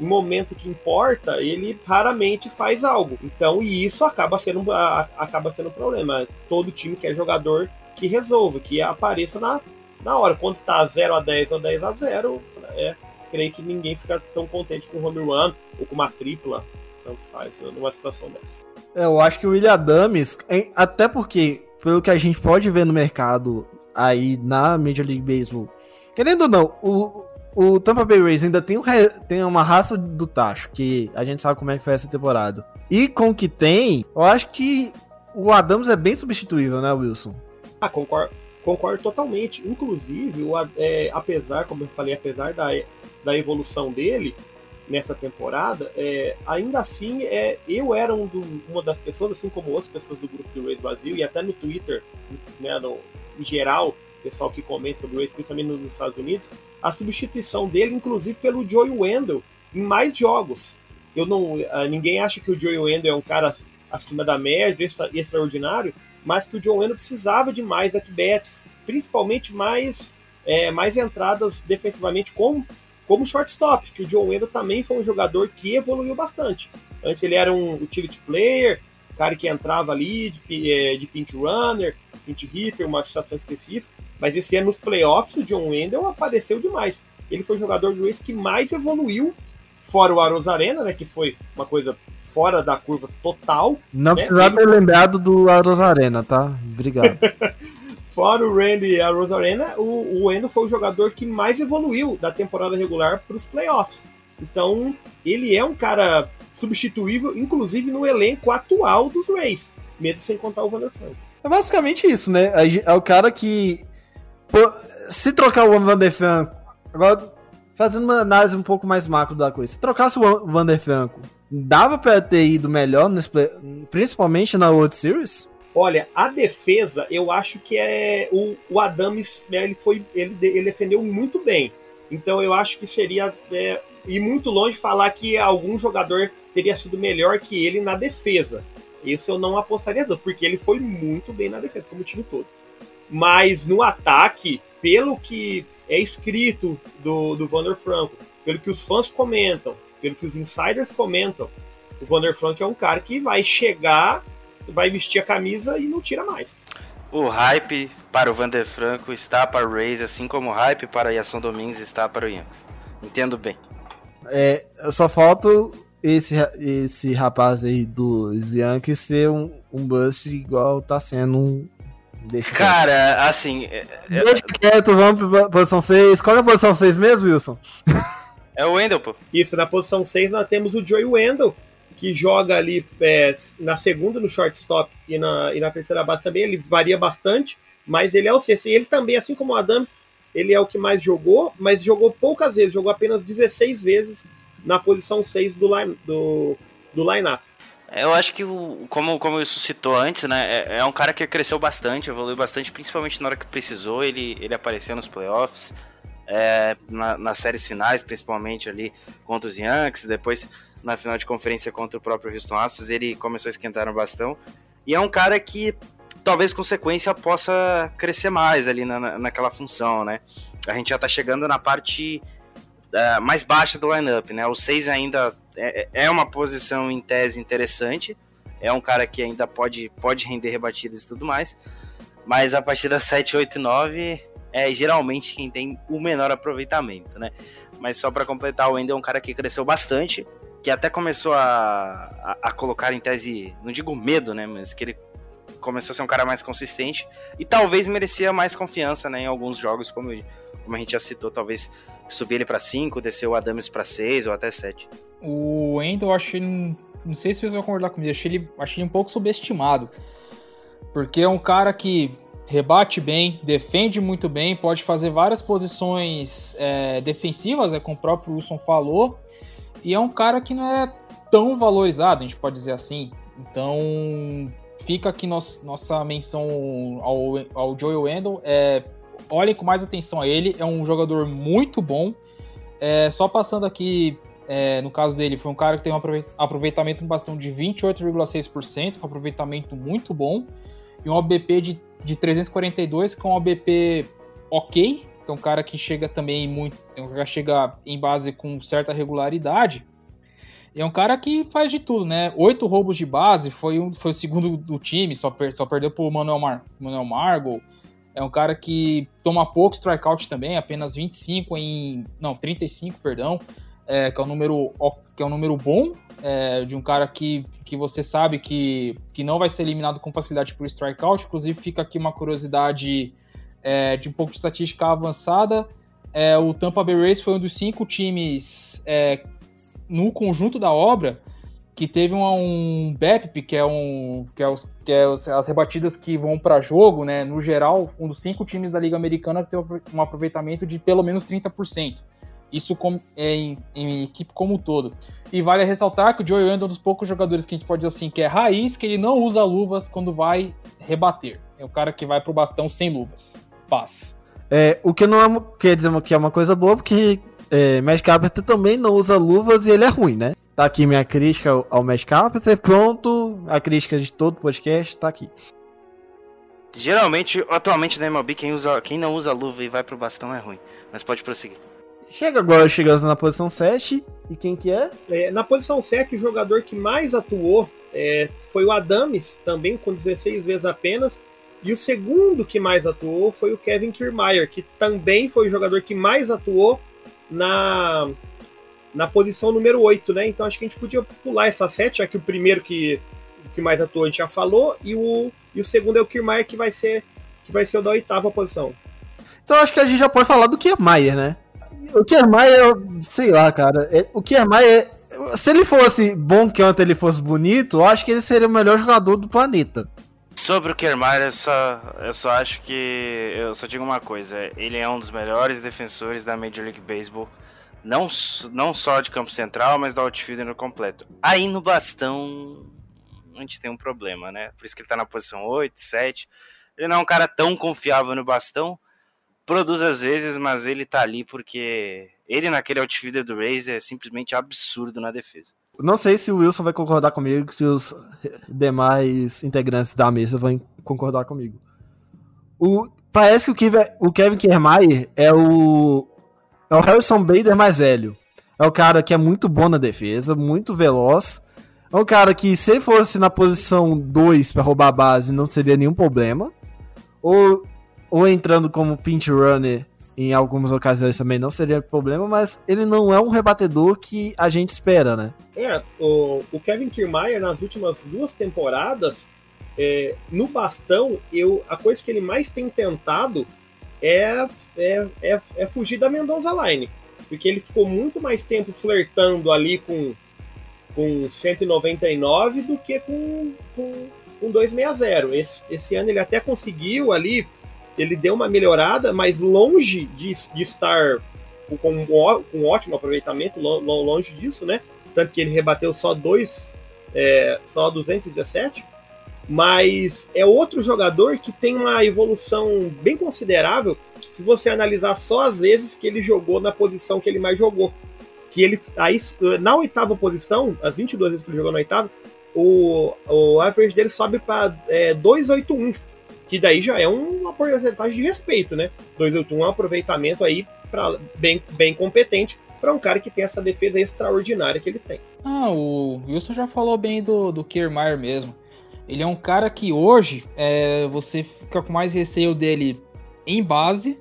Em momento que importa, ele raramente faz algo. Então, e isso acaba sendo, a- acaba sendo um problema. Todo time quer jogador que resolva, que apareça na, na hora. Quando tá 0 a 10 ou 10 a 0, é, creio que ninguém fica tão contente com o home run ou com uma tripla. Tanto faz, numa situação dessa. É, Eu acho que o William Adams, até porque, pelo que a gente pode ver no mercado aí na Major League Baseball, querendo ou não, o, o Tampa Bay Rays ainda tem, re- tem uma raça do tacho, que a gente sabe como é que foi essa temporada. E com o que tem, eu acho que o Adams é bem substituível, né, Wilson? Ah, concordo, concordo totalmente. Inclusive, o é, apesar, como eu falei, apesar da, da evolução dele nessa temporada, é, ainda assim, é, eu era um do- uma das pessoas, assim como outras pessoas do grupo do Race Brasil, e até no Twitter, né, no- em geral, pessoal que comenta sobre o Race, principalmente nos Estados Unidos, a substituição dele, inclusive pelo Joey Wendell, em mais jogos. Eu não, ah, ninguém acha que o Joey Wendell é um cara acima da média, extra- extraordinário, mas que o John Wendell precisava de mais at-bats, principalmente mais, é, mais entradas defensivamente como, como shortstop, que o John Wendell também foi um jogador que evoluiu bastante. Antes ele era um utility player, cara que entrava ali de, é, de pinch runner, pinch hitter, uma situação específica. Mas esse ano nos playoffs, o John Wendell apareceu demais. Ele foi o jogador do Race que mais evoluiu, fora o Aros Arena, né? Que foi uma coisa fora da curva total. Não né? precisava ter lembrado do Aros Arena, tá? Obrigado. <laughs> Fora o Randy e a Rose Arena, o, o Wendell foi o jogador que mais evoluiu da temporada regular para os playoffs. Então, ele é um cara substituível, inclusive no elenco atual dos Rays, mesmo sem contar o Vander Franco. É basicamente isso, né? É o cara que. se trocar o Van der Franco. Agora, fazendo uma análise um pouco mais macro da coisa. Se trocasse o Van der Franco, dava pra ter ido melhor, principalmente na World Series? Olha, a defesa, eu acho que é o, o Adams, né, ele foi, ele, ele defendeu muito bem. Então eu acho que seria é, ir muito longe falar que algum jogador teria sido melhor que ele na defesa. Isso eu não apostaria, não, porque ele foi muito bem na defesa, como o time todo. Mas no ataque, pelo que é escrito do, do Vander Franco, pelo que os fãs comentam, pelo que os insiders comentam, o Vander Franco é um cara que vai chegar, vai vestir a camisa e não tira mais. O hype para o Vander Franco está para o Rays, assim como o hype para Yasson Domingues está para o Yankees. Entendo bem. É, só falta esse, esse rapaz aí dos Yankees ser um, um bust igual tá sendo um. Deixa quieto. Cara, assim, é, é- Deixa quieto, vamos pra posição 6. Qual é a posição 6 mesmo, Wilson? <laughs> é o Wendell, pô. Isso, na posição 6 nós temos o Joey Wendell, que joga ali é, na segunda no shortstop e na, e na terceira base também. Ele varia bastante, mas ele é o sexto. E ele também, assim como o Adams, ele é o que mais jogou, mas jogou poucas vezes, jogou apenas 16 vezes na posição 6 do line, do, do line-up. Eu acho que, o, como, como isso citou antes, né? É, é um cara que cresceu bastante, evoluiu bastante, principalmente na hora que precisou. Ele, ele apareceu nos playoffs, é, na- nas séries finais, principalmente ali contra os Yankees. Depois, na final de conferência contra o próprio Houston Astros, ele começou a esquentar no bastão. E é um cara que, talvez com sequência, possa crescer mais ali na, na- naquela função, né? A gente já tá chegando na parte é, mais baixa do lineup, né? O 6 ainda é, é uma posição em tese interessante. É um cara que ainda pode, pode render rebatidas e tudo mais. Mas a partir das 7, 8 e 9 é geralmente quem tem o menor aproveitamento, né? Mas só para completar, o Wendel é um cara que cresceu bastante, que até começou a, a, a colocar em tese, não digo medo, né? Mas que ele começou a ser um cara mais consistente e talvez merecia mais confiança né, em alguns jogos, como, como a gente já citou, talvez subir ele para 5, descer o Adams para 6 ou até 7. O Wendel, eu acho ele. Não sei se vocês vão concordar comigo, achei ele, achei ele um pouco subestimado. Porque é um cara que rebate bem, defende muito bem, pode fazer várias posições é, defensivas, é, como o próprio Wilson falou. E é um cara que não é tão valorizado, a gente pode dizer assim. Então, fica aqui nos, nossa menção ao, ao Joey Wendell. É, olhem com mais atenção a ele, é um jogador muito bom. É, só passando aqui, é, no caso dele, foi um cara que tem um aprove- aproveitamento no bastão de 28,6%, um aproveitamento muito bom, e um OBP de, de 342, que é um OBP ok, que é um cara que chega também muito, é um cara que chega em base com certa regularidade. E é um cara que faz de tudo, né? Oito roubos de base, foi, um, foi o segundo do time, só, per, só perdeu pro Manuel, Mar, Manuel Margot. É um cara que toma pouco strikeout também, apenas 25 em. Não, 35, perdão. É, que é um número, que é um número bom, é, de um cara que, que você sabe que, que não vai ser eliminado com facilidade por strikeout. Inclusive, fica aqui uma curiosidade é, de um pouco de estatística avançada. É, o Tampa Bay Rays foi um dos cinco times é, no conjunto da obra que teve um, um BEP, que é um que é, os, que é os- as rebatidas que vão para jogo, né? No geral, um dos cinco times da Liga Americana tem um aproveitamento de pelo menos 30%. Isso com, é, em, em equipe como um todo. E vale ressaltar que o Joey Wendell é um dos poucos jogadores que a gente pode dizer assim, que é raiz, que ele não usa luvas quando vai rebater. É o cara que vai pro bastão sem luvas. Paz. É, o que não é, quer dizer que é uma coisa boa, porque é, Matt Carpenter também não usa luvas e ele é ruim, né? Tá aqui minha crítica ao- ao Matt Carpenter, pronto, a crítica de todo podcast tá aqui. Geralmente, atualmente na MLB, quem, usa, quem não usa luva e vai pro bastão é ruim. Mas pode prosseguir. Chega agora, chegamos na posição 7. E quem que é? É, na posição 7, o jogador que mais atuou é, foi o Adams, também com 16 vezes apenas. E o segundo que mais atuou foi o Kevin Kiermaier, que também foi o jogador que mais atuou na, na posição número 8, né? Então acho que a gente podia pular essa 7, já que o primeiro que, que mais atuou a gente já falou, e o, e o segundo é o Kiermaier, que vai ser que vai ser o da oitava posição. Então acho que a gente já pode falar do Kiermaier, né? O Kiermaier, sei lá, cara. É, o Kiermaier, se ele fosse bom que ele fosse bonito, eu acho que ele seria o melhor jogador do planeta. Sobre o Kiermaier, eu só, eu só acho que. Eu só digo uma coisa: ele é um dos melhores defensores da Major League Baseball. Não, não só de campo central, mas da outfield no completo. Aí no bastão, a gente tem um problema, né? Por isso que ele tá na posição 8, 7. Ele não é um cara tão confiável no bastão. Produz às vezes, mas ele tá ali porque ele naquele outfielder do Rays é simplesmente absurdo na defesa. Não sei se o Wilson vai concordar comigo, se os demais integrantes da mesa vão concordar comigo. O, parece que o Kevin, o Kevin Kiermaier é o, é o Harrison Bader mais velho. É o cara que é muito bom na defesa, muito veloz. É um cara que, se fosse na posição 2 para roubar a base, não seria nenhum problema ou, ou entrando como pinch runner em algumas ocasiões também não seria problema, mas ele não é um rebatedor que a gente espera, né? É, o, o Kevin Kiermaier nas últimas duas temporadas, é, no bastão, eu, a coisa que ele mais tem tentado é, é, é, é fugir da Mendoza Line. Porque ele ficou muito mais tempo flertando ali com, com 199 do que com, com com 260. Esse, esse ano ele até conseguiu ali, ele deu uma melhorada, mas longe de, de estar com um, ótimo aproveitamento, longe disso, né? Tanto que ele rebateu só dois, é, só 217. Mas é outro jogador que tem uma evolução bem considerável se você analisar só as vezes que ele jogou na posição que ele mais jogou. Que ele, aí, na oitava posição, as 22 vezes que ele jogou na oitava, o, o average dele sobe para é, 281, que daí já é uma porcentagem de respeito, né? 281 é um aproveitamento aí pra, bem, bem competente para um cara que tem essa defesa extraordinária que ele tem. Ah, o Wilson já falou bem do, do Kiermaier mesmo. Ele é um cara que hoje é, você fica com mais receio dele em base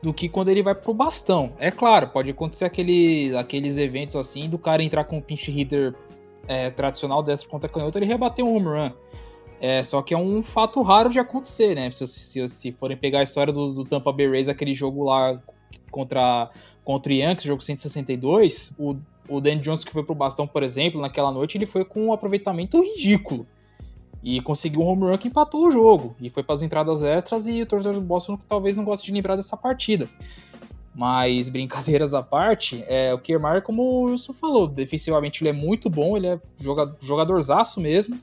do que quando ele vai pro bastão. É claro, pode acontecer aquele, aqueles eventos assim do cara entrar com um pinch hitter é, tradicional destro contra canhoto, ele rebateu um home run. É, só que é um fato raro de acontecer, né? Se, se, se forem pegar a história do, do, Tampa Bay Rays, aquele jogo lá contra, contra o Yankees, jogo 162, o, o Dan Johnson que foi pro bastão, por exemplo, naquela noite, ele foi com um aproveitamento ridículo. E conseguiu um home run que empatou o jogo. E foi para as entradas extras e o torcedor do Boston talvez não goste de lembrar dessa partida. Mas brincadeiras à parte, é, o Kiermaier, como o Wilson falou, defensivamente ele é muito bom, ele é jogador, jogadorzaço mesmo.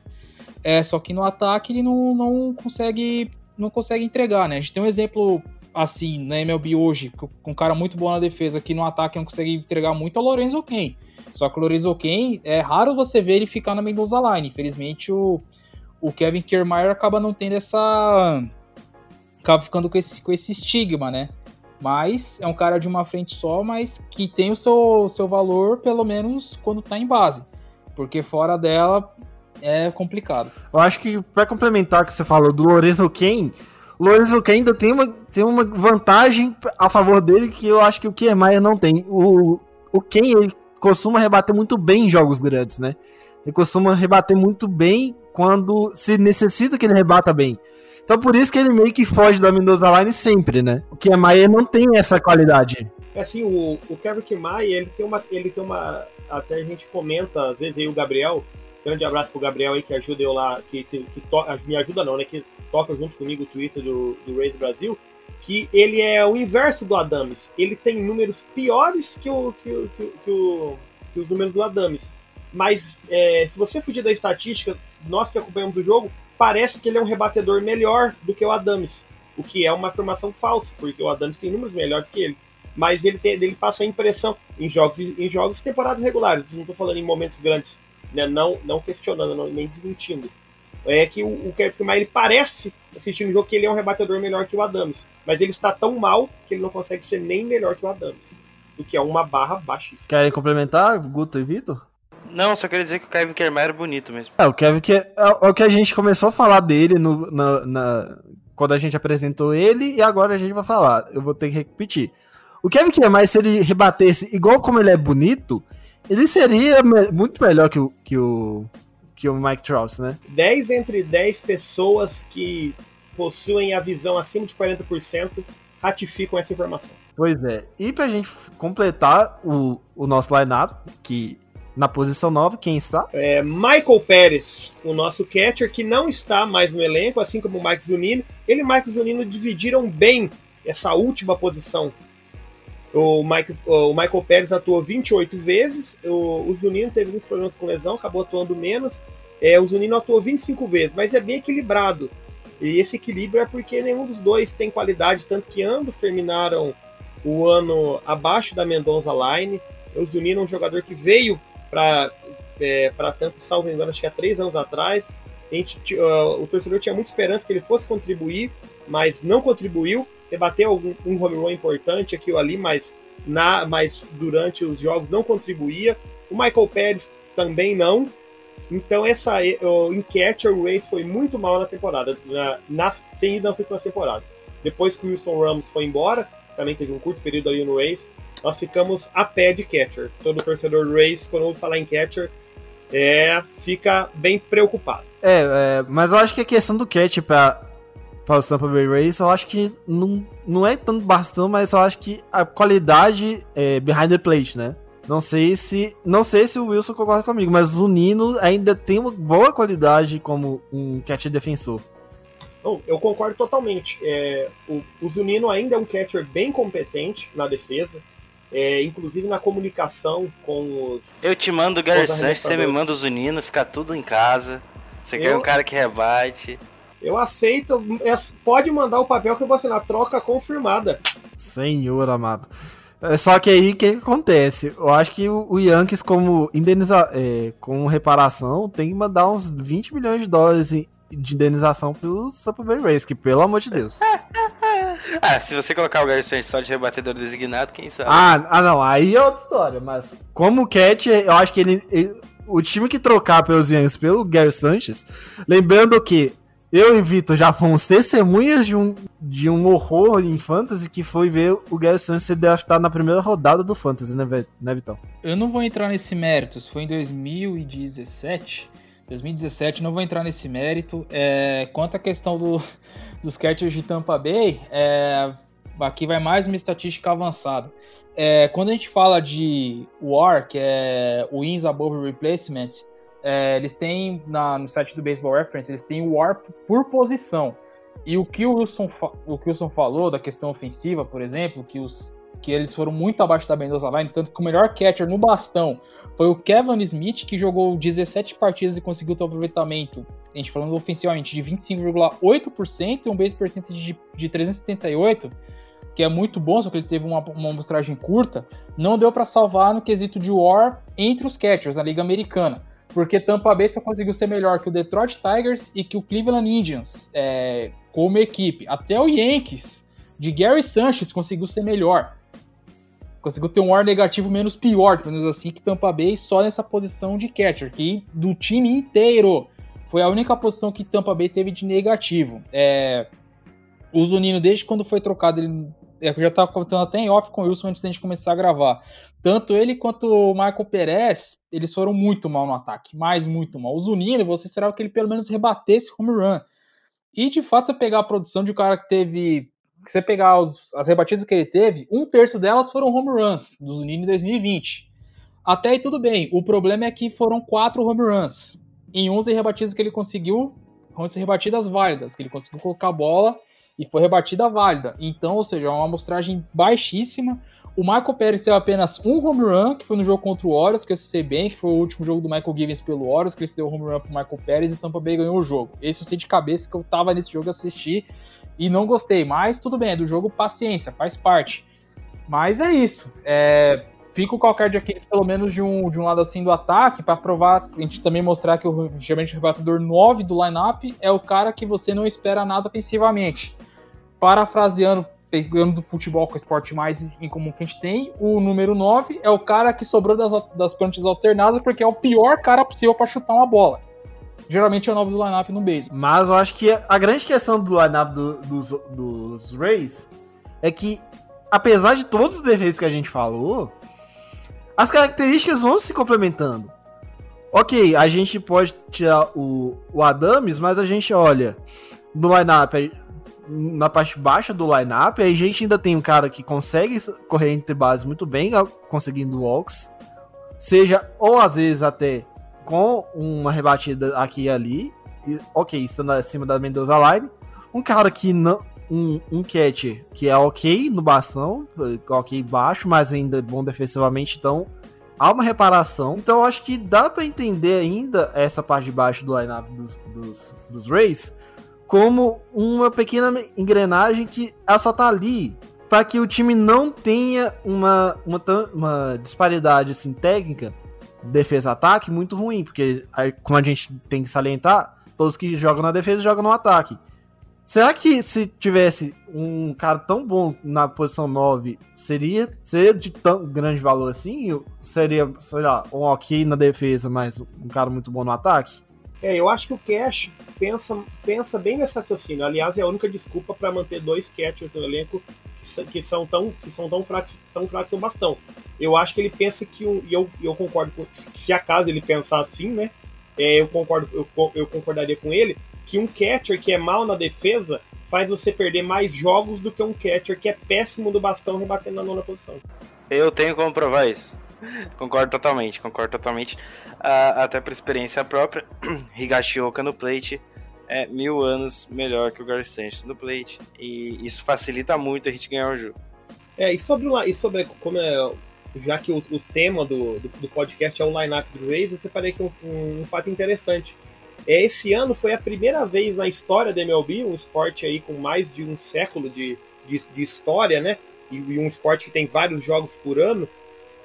É, só que no ataque ele não, não consegue não consegue entregar, né? A gente tem um exemplo assim na MLB hoje, com um cara muito bom na defesa, que no ataque não consegue entregar muito, é o Lorenzo Ken. Só que o Lorenzo Ken, é raro você ver ele ficar na Mendoza Line. Infelizmente, o, o Kevin Kiermaier acaba não tendo essa. acaba ficando com esse, com esse estigma, né? Mas é um cara de uma frente só, mas que tem o seu, seu valor, pelo menos quando tá em base. Porque fora dela é complicado. Eu acho que, para complementar o que você falou do Lorenzo Ken, o Lorenzo Ken ainda tem uma, tem uma vantagem a favor dele que eu acho que o Kiermaier não tem. O, o Ken, ele costuma rebater muito bem em jogos grandes, né? Ele costuma rebater muito bem quando se necessita que ele rebata bem. Então por isso que ele meio que foge da Mendoza Line sempre, né? O Kiermaier não tem essa qualidade. É assim, o, o Kevin Kiermaier, ele tem uma. Ele tem uma. Até a gente comenta, às vezes aí o Gabriel. Grande abraço pro Gabriel aí que ajuda eu lá, que, que, que to, me ajuda não, né? Que toca junto comigo o Twitter do, do Race Brasil. Que ele é o inverso do Adams. Ele tem números piores que, o, que, que, que, o, que os números do Adams. Mas é, se você fugir da estatística, nós que acompanhamos o jogo, parece que ele é um rebatedor melhor do que o Adams, o que é uma afirmação falsa, porque o Adams tem números melhores que ele. Mas ele, tem, ele passa a impressão em jogos em jogos temporadas regulares, não estou falando em momentos grandes, né, não, não questionando, não, nem desmentindo. É que o, o Kevin Mayer, ele parece, assistindo o jogo, que ele é um rebatedor melhor que o Adams, mas ele está tão mal que ele não consegue ser nem melhor que o Adams. o que é uma barra baixíssima. Querem complementar, Guto e Vitor? Não, só queria dizer que o Kevin Kermar era bonito mesmo. É, o Kevin que é, é o que a gente começou a falar dele no, na, na- quando a gente apresentou ele e agora a gente vai falar. Eu vou ter que repetir. O Kevin que é mais se ele rebatesse igual como ele é bonito, ele seria me- muito melhor que o, que o, que o Mike Trout, né? 10 entre 10 pessoas que possuem a visão acima de 40% ratificam essa informação. Pois é. E pra gente completar o, o nosso line-up, que na posição 9, quem está? É, Michael Pérez, o nosso catcher, que não está mais no elenco, assim como o Mike Zunino. Ele e o Mike Zunino dividiram bem essa última posição. O, Mike, o Michael Pérez atuou 28 vezes, o, o Zunino teve muitos problemas com lesão, acabou atuando menos. É, o Zunino atuou 25 vezes, mas é bem equilibrado. E esse equilíbrio é porque nenhum dos dois tem qualidade, tanto que ambos terminaram o ano abaixo da Mendonça Line. O Zunino é um jogador que veio para é, Tampa, salvo engano, acho que há três anos atrás. Gente, ah, o torcedor tinha muita esperança que ele fosse contribuir, mas não contribuiu. Rebateu algum, um home run importante aqui ou ali, mas, na, mas durante os jogos não contribuía. O Michael Pérez também não. Então, essa eh, o, em catcher, Race foi muito mal na temporada, na, nas, tem ido nas últimas temporadas. Depois que o Wilson Ramos foi embora, também teve um curto período ali no Race, nós ficamos a pé de catcher. Todo torcedor do Race, quando ouve falar em catcher, é, fica bem preocupado. É, é, mas eu acho que a questão do catch pra, para o Tampa Bay Rays, eu acho que não, não é tanto bastão, mas eu acho que a qualidade é behind the plate, né? Não sei se não sei se o Wilson concorda comigo, mas o Nino ainda tem uma boa qualidade como um catch defensor. Não, eu concordo totalmente. É, o, o Zunino ainda é um catcher bem competente na defesa, é, inclusive na comunicação com os. Eu te mando o Gary Sanchez, você me manda o Zunino, fica tudo em casa. Você quer Eu- um cara que rebate. Eu aceito. é, pode mandar o papel que eu vou assinar. Troca confirmada. Senhor amado. É, Só que aí o que, que acontece? Eu acho que o, o Yankees, como indeniza, é, com reparação, tem que mandar uns 20 milhões de dólares em- de indenização pro Tampa Bay Rays, que pelo amor de Deus. <laughs> Ah, se você colocar o Gary Sanchez só de rebatedor designado, quem sabe? Ah, ah, não, aí é outra história, mas como catch, eu acho que ele, ele- o time que trocar pelos Yankees pelo Gary Sanchez, lembrando que eu e Vitor já fomos testemunhas de um, de um horror em Fantasy que foi ver o Gary Sanchez ser draftado na primeira rodada do Fantasy, né, né Vitão? Eu não vou entrar nesse mérito. Se foi em 2017, 2017, não vou entrar nesse mérito. É, quanto à questão do, dos catchers de Tampa Bay, é, aqui vai mais uma estatística avançada. É, quando a gente fala de WAR, que é Wins Above Replacement, é, eles têm na- no site do Baseball Reference, eles têm o WAR por posição. E o que o Wilson, o que o Wilson falou da questão ofensiva, por exemplo, que os que eles foram muito abaixo da Mendoza Line, tanto que o melhor catcher no bastão foi o Kevin Smith, que jogou 17 partidas e conseguiu ter um aproveitamento, a gente falando ofensivamente, de 25,8% e um base percentage de, de 378, que é muito bom, só que ele teve uma, uma amostragem curta, não deu para salvar no quesito de war entre os catchers na Liga Americana. Porque Tampa Bay só conseguiu ser melhor que o Detroit Tigers e que o Cleveland Indians é, como equipe. Até o Yankees de Gary Sanchez conseguiu ser melhor conseguiu ter um war negativo menos pior, pelo menos assim, que Tampa Bay só nessa posição de catcher, que do time inteiro foi a única posição que Tampa Bay teve de negativo. É, o Zunino, desde quando foi trocado, ele eu já estava contando até em off com o Wilson antes da gente começar a gravar. Tanto ele quanto o Michael Perez, eles foram muito mal no ataque, mas muito mal. O Zunino, você esperava que ele pelo menos rebatesse home run. E de fato, você pegar a produção de um cara que teve se você pegar os- as rebatidas que ele teve, um terço delas foram home runs do Zunino em 2020. Até aí tudo bem. O problema é que foram quatro home runs em 11 rebatidas que ele conseguiu, 11 rebatidas válidas, que ele conseguiu colocar a bola e foi rebatida válida. Então, ou seja, é uma amostragem baixíssima. O Michael Pérez teve apenas um home run, que foi no jogo contra o Orioles, que eu sei bem, que foi o último jogo do Michael Givens pelo Orioles, que ele deu home run pro Michael Pérez e Tampa Bay ganhou o jogo. Esse eu sei de cabeça que eu tava nesse jogo assistir e não gostei, mas tudo bem, é do jogo paciência, faz parte. Mas é isso. É, fica o calcar de Aquiles pelo menos de um, de um lado assim do ataque, para provar, a gente também mostrar que o geralmente o rebatedor 9 do lineup é o cara que você não espera nada ofensivamente. Parafraseando pegando do futebol com o esporte mais em comum que a gente tem, o número 9 é o cara que sobrou das, das plantas alternadas porque é o pior cara possível para chutar uma bola. Geralmente é o 9 do lineup no base. Mas eu acho que a grande questão do lineup do, dos, dos Rays é que, apesar de todos os defeitos que a gente falou, as características vão se complementando. Ok, a gente pode tirar o, o Adams, mas a gente olha no lineup, na parte baixa do lineup, a gente ainda tem um cara que consegue correr entre bases muito bem, conseguindo walks, seja ou às vezes até com uma rebatida aqui e ali, e, ok, estando acima da Mendoza Line, um cara que não. Um, um catch que é ok no bastão, ok baixo, mas ainda bom defensivamente, então há uma reparação. Então acho que dá para entender ainda essa parte de baixo do lineup dos, dos, dos Rays como uma pequena engrenagem que ela só tá ali para que o time não tenha uma, uma, uma disparidade assim, técnica, defesa-ataque, muito ruim, porque como a gente tem que salientar, todos que jogam na defesa jogam no ataque. Será que se tivesse um cara tão bom na posição 9, seria, seria de tão grande valor assim? Seria, sei lá, um ok na defesa, mas um cara muito bom no ataque? É, eu acho que o Cash pensa, pensa bem nesse raciocínio. Aliás, é a única desculpa para manter dois catchers no elenco que, que, são tão, que são tão fracos, tão fracos no bastão. Eu acho que ele pensa que um, e eu, eu concordo com, se acaso ele pensar assim, né? É, eu concordo, eu, eu concordaria com ele que um catcher que é mal na defesa faz você perder mais jogos do que um catcher que é péssimo do bastão rebatendo na nona posição. Eu tenho como provar isso. concordo totalmente, concordo totalmente. Uh, até por experiência própria, <clears throat> Higashioka no plate é mil anos melhor que o Gary Sanchez no plate. E isso facilita muito a gente ganhar o jogo. É, e sobre, e sobre como é. Já que o, o tema do, do, do, podcast é o lineup do Rays, eu separei aqui um, um, um fato interessante. É, esse ano foi a primeira vez na história da MLB, um esporte aí com mais de um século de, de, de história, né? E, e, um esporte que tem vários jogos por ano.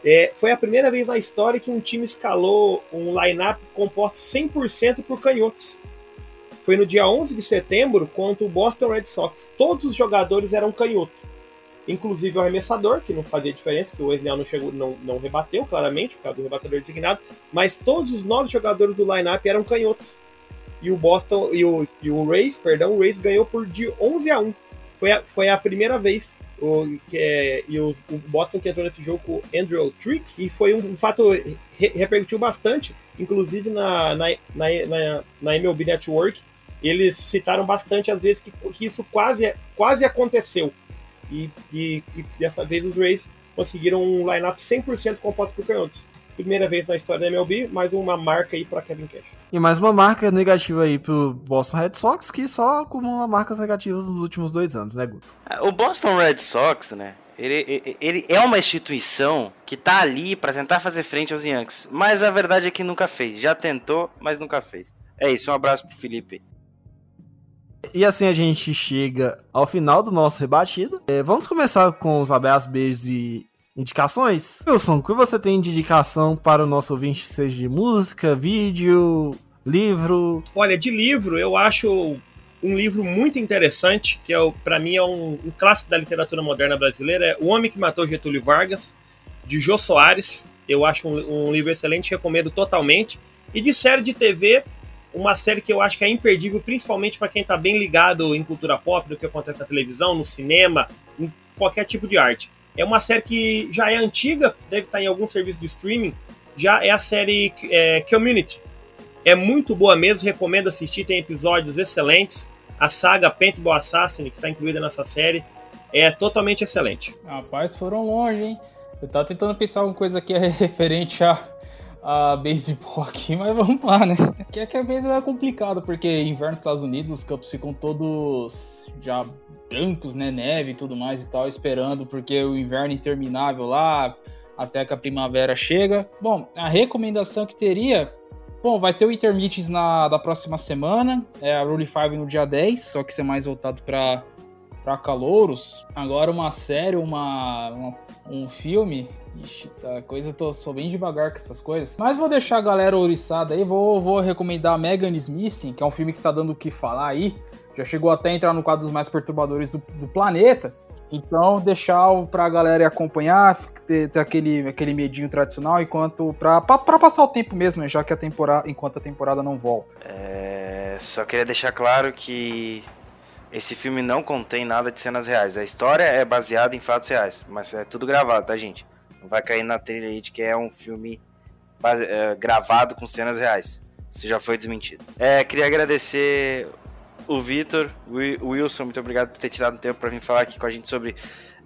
É, foi a primeira vez na história que um time escalou um line-up composto 100% por canhotos. Foi no dia 11 de setembro contra o Boston Red Sox. Todos os jogadores eram canhoto. Inclusive o arremessador, que não fazia diferença, que o Wesnell não, chegou, não, não rebateu, claramente, por causa do rebatedor designado. Mas todos os nove jogadores do line-up eram canhotos e o Boston e o, e o Rays, perdão, o Rays ganhou por de 11 a 1. Foi a, foi a primeira vez o, que é, e os, o Boston que entrou nesse jogo com o Andrew Trix e foi um, um fato re, repercutiu bastante, inclusive na, na, na, na, na MLB Network, eles citaram bastante às vezes que, que isso quase, quase aconteceu. E, e, e dessa vez os Rays conseguiram um lineup 100% composto por canhotos primeira vez na história da MLB, mais uma marca aí para Kevin Cash. E mais uma marca negativa aí pro Boston Red Sox, que só acumula marcas negativas nos últimos dois anos, né, Guto? É, o Boston Red Sox, né? Ele, ele é uma instituição que tá ali para tentar fazer frente aos Yankees, mas a verdade é que nunca fez. Já tentou, mas nunca fez. É isso, um abraço pro Felipe. E assim a gente chega ao final do nosso rebatido. É, vamos começar com os abraços, beijos e indicações? Wilson, o que você tem de indicação para o nosso ouvinte, seja de música, vídeo, livro? Olha, de livro, eu acho um livro muito interessante, que é para mim é um, um, clássico da literatura moderna brasileira, é O Homem que Matou Getúlio Vargas, de Jô Soares. Eu acho um, um livro excelente, recomendo totalmente. E de série de TV, uma série que eu acho que é imperdível, principalmente para quem está bem ligado em cultura pop, do que acontece na televisão, no cinema, em qualquer tipo de arte. É uma série que já é antiga, deve estar em algum serviço de streaming. Já é a série é, Community. É muito boa mesmo, recomendo assistir, tem episódios excelentes. A saga Paintball Assassin, que está incluída nessa série, é totalmente excelente. Rapaz, foram longe, hein? Eu tava tentando pensar uma coisa aqui <laughs> referente a, a beisebol <laughs> aqui, mas vamos lá, né? Aqui é que a beisebol é complicado, porque inverno nos Estados Unidos, os campos ficam todos já brancos, né, neve e tudo mais e tal, esperando porque o inverno interminável lá, até que a primavera chega. Bom, a recomendação que teria, bom, vai ter o Intermittens na da próxima semana, é a Rule 5 no dia 10, só que ser mais voltado para para calouros. Agora uma série, uma, uma um filme Ixi, tá, coisa, tô, sou bem devagar com essas coisas. Mas vou deixar a galera ouriçada aí, vou, vou recomendar Megan Smith, que é um filme que tá dando o que falar aí já chegou até a entrar no quadro dos mais perturbadores do, do planeta. Então, deixar pra galera acompanhar, ter, ter, aquele, aquele medinho tradicional, enquanto. Pra, pra, pra, passar o tempo mesmo, né, já que a temporada. Enquanto a temporada não volta. É, só queria deixar claro que esse filme não contém nada de cenas reais. A história é baseada em fatos reais, mas é tudo gravado, tá, gente? Vai cair na trilha aí de que é um filme base, é, gravado com cenas reais. Isso já foi desmentido. É, queria agradecer o Vitor, o Wilson, muito obrigado por ter tirado um tempo para vir falar aqui com a gente sobre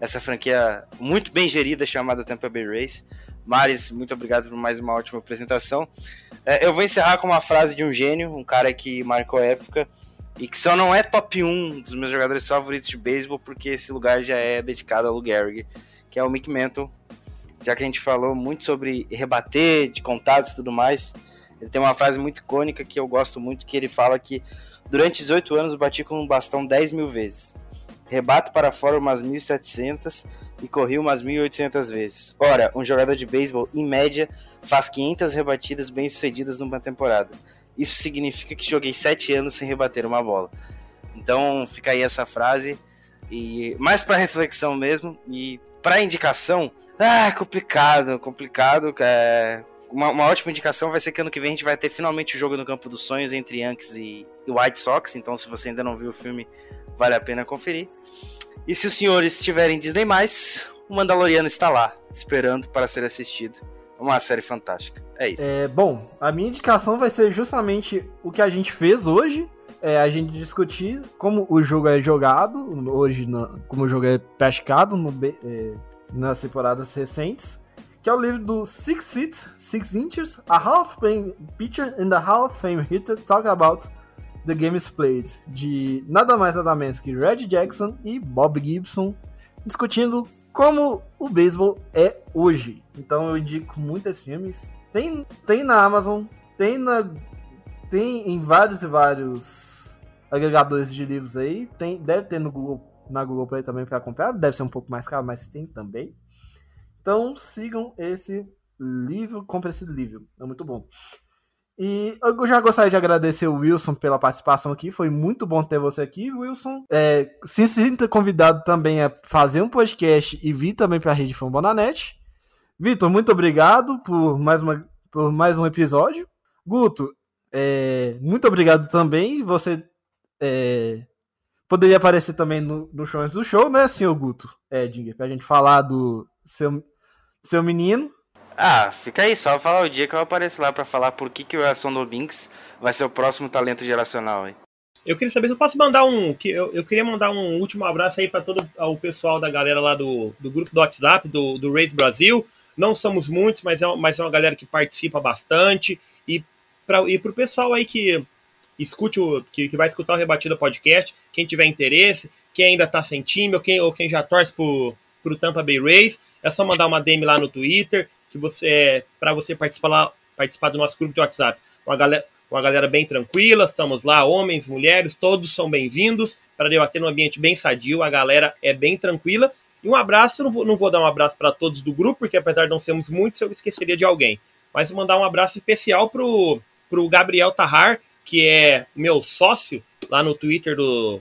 essa franquia muito bem gerida chamada Tampa Bay Race. Maris, muito obrigado por mais uma ótima apresentação. É, eu vou encerrar com uma frase de um gênio, um cara que marcou época e que só não é top 1 dos meus jogadores favoritos de beisebol, porque esse lugar já é dedicado a Lou Gehrig, que é o Mick Mantle. Já que a gente falou muito sobre rebater, de contatos e tudo mais, ele tem uma frase muito icônica que eu gosto muito, que ele fala que durante 18 anos bati com um bastão 10 mil vezes. Rebato para fora umas 1.700 e corri umas 1.800 vezes. Ora, um jogador de beisebol, em média, faz 500 rebatidas bem-sucedidas numa temporada. Isso significa que joguei 7 anos sem rebater uma bola. Então fica aí essa frase. E mais para reflexão mesmo. E para indicação, ah, complicado, complicado. É, uma, uma, ótima indicação vai ser que ano que vem a gente vai ter finalmente o jogo no Campo dos Sonhos entre Yankees e, e White Sox. Então, se você ainda não viu o filme, vale a pena conferir. E se os senhores tiverem Disney, o Mandaloriano está lá, esperando para ser assistido. Uma série fantástica. É isso. É, bom, a minha indicação vai ser justamente o que a gente fez hoje. É a gente discutir como o jogo é jogado, hoje, na, como o jogo é praticado no, é, nas temporadas recentes que é o livro do Six Feet, Six Inches, a Hall of Fame Pitcher and a Hall of Fame Hitter Talk About the Games Played, de nada mais nada menos que Red Jackson e Bob Gibson, discutindo como o beisebol é hoje. Então eu indico muitos filmes. Tem, tem na Amazon, tem na tem em vários e vários agregadores de livros aí, tem deve ter no Google na Google Play também para comprar, deve ser um pouco mais caro, mas tem também. Então sigam esse livro, compre esse livro, é muito bom. E eu já gostaria de agradecer o Wilson pela participação aqui. Foi muito bom ter você aqui, Wilson. É, se sinta convidado também a fazer um podcast e vir também para a Rede Fambonanet. Vitor, muito obrigado por mais, uma, por mais um episódio. Guto, é, muito obrigado também. Você é, poderia aparecer também no, no show antes do show, né, senhor Guto? É, Dinger, pra gente falar do seu, seu menino. Ah, fica aí, só falar o dia que eu apareço lá para falar por que, que o Elson Binks vai ser o próximo talento geracional aí. Eu queria saber se eu posso mandar um. Eu, eu queria mandar um último abraço aí para todo o pessoal da galera lá do, do grupo do WhatsApp, do, do Race Brasil. Não somos muitos, mas é, mas é uma galera que participa bastante. E para e o pessoal aí que escute o. Que, que vai escutar o Rebatida Podcast, quem tiver interesse, quem ainda tá sem time, ou quem, ou quem já torce pro, pro Tampa Bay Rays, é só mandar uma DM lá no Twitter, que você para você participar lá, participar do nosso grupo de WhatsApp. Uma galera, uma galera bem tranquila, estamos lá, homens, mulheres, todos são bem-vindos para debater num ambiente bem sadio, a galera é bem tranquila. E um abraço, não vou, não vou dar um abraço para todos do grupo, porque apesar de não sermos muitos, eu esqueceria de alguém. Mas mandar um abraço especial pro, pro Gabriel Tahar, que é meu sócio lá no Twitter do,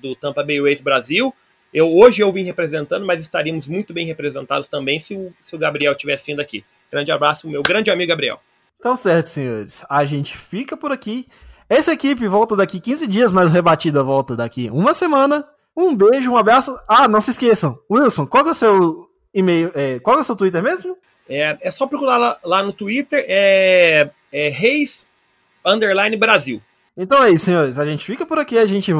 do Tampa Bay Race Brasil. Eu, hoje eu vim representando, mas estaríamos muito bem representados também se o, se o Gabriel tivesse vindo aqui. Grande abraço, meu grande amigo Gabriel. Então, certo, senhores. A gente fica por aqui. Essa equipe volta daqui 15 dias, mas o Rebatida volta daqui uma semana. Um beijo, um abraço. Ah, não se esqueçam. Wilson, qual é o seu e-mail? É, qual é o seu Twitter mesmo? É, é só procurar lá, lá no Twitter. É, é Reis Underline Brasil. Então é isso, senhores. A gente fica por aqui. A gente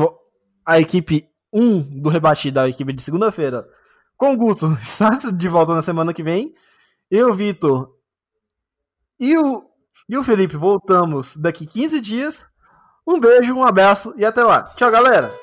a equipe 1 do Rebatida, a equipe de segunda-feira, com o Guto, <laughs> está de volta na semana que vem. Eu, Vitor e o, e o Felipe voltamos daqui 15 dias. Um beijo, um abraço e até lá. Tchau, galera!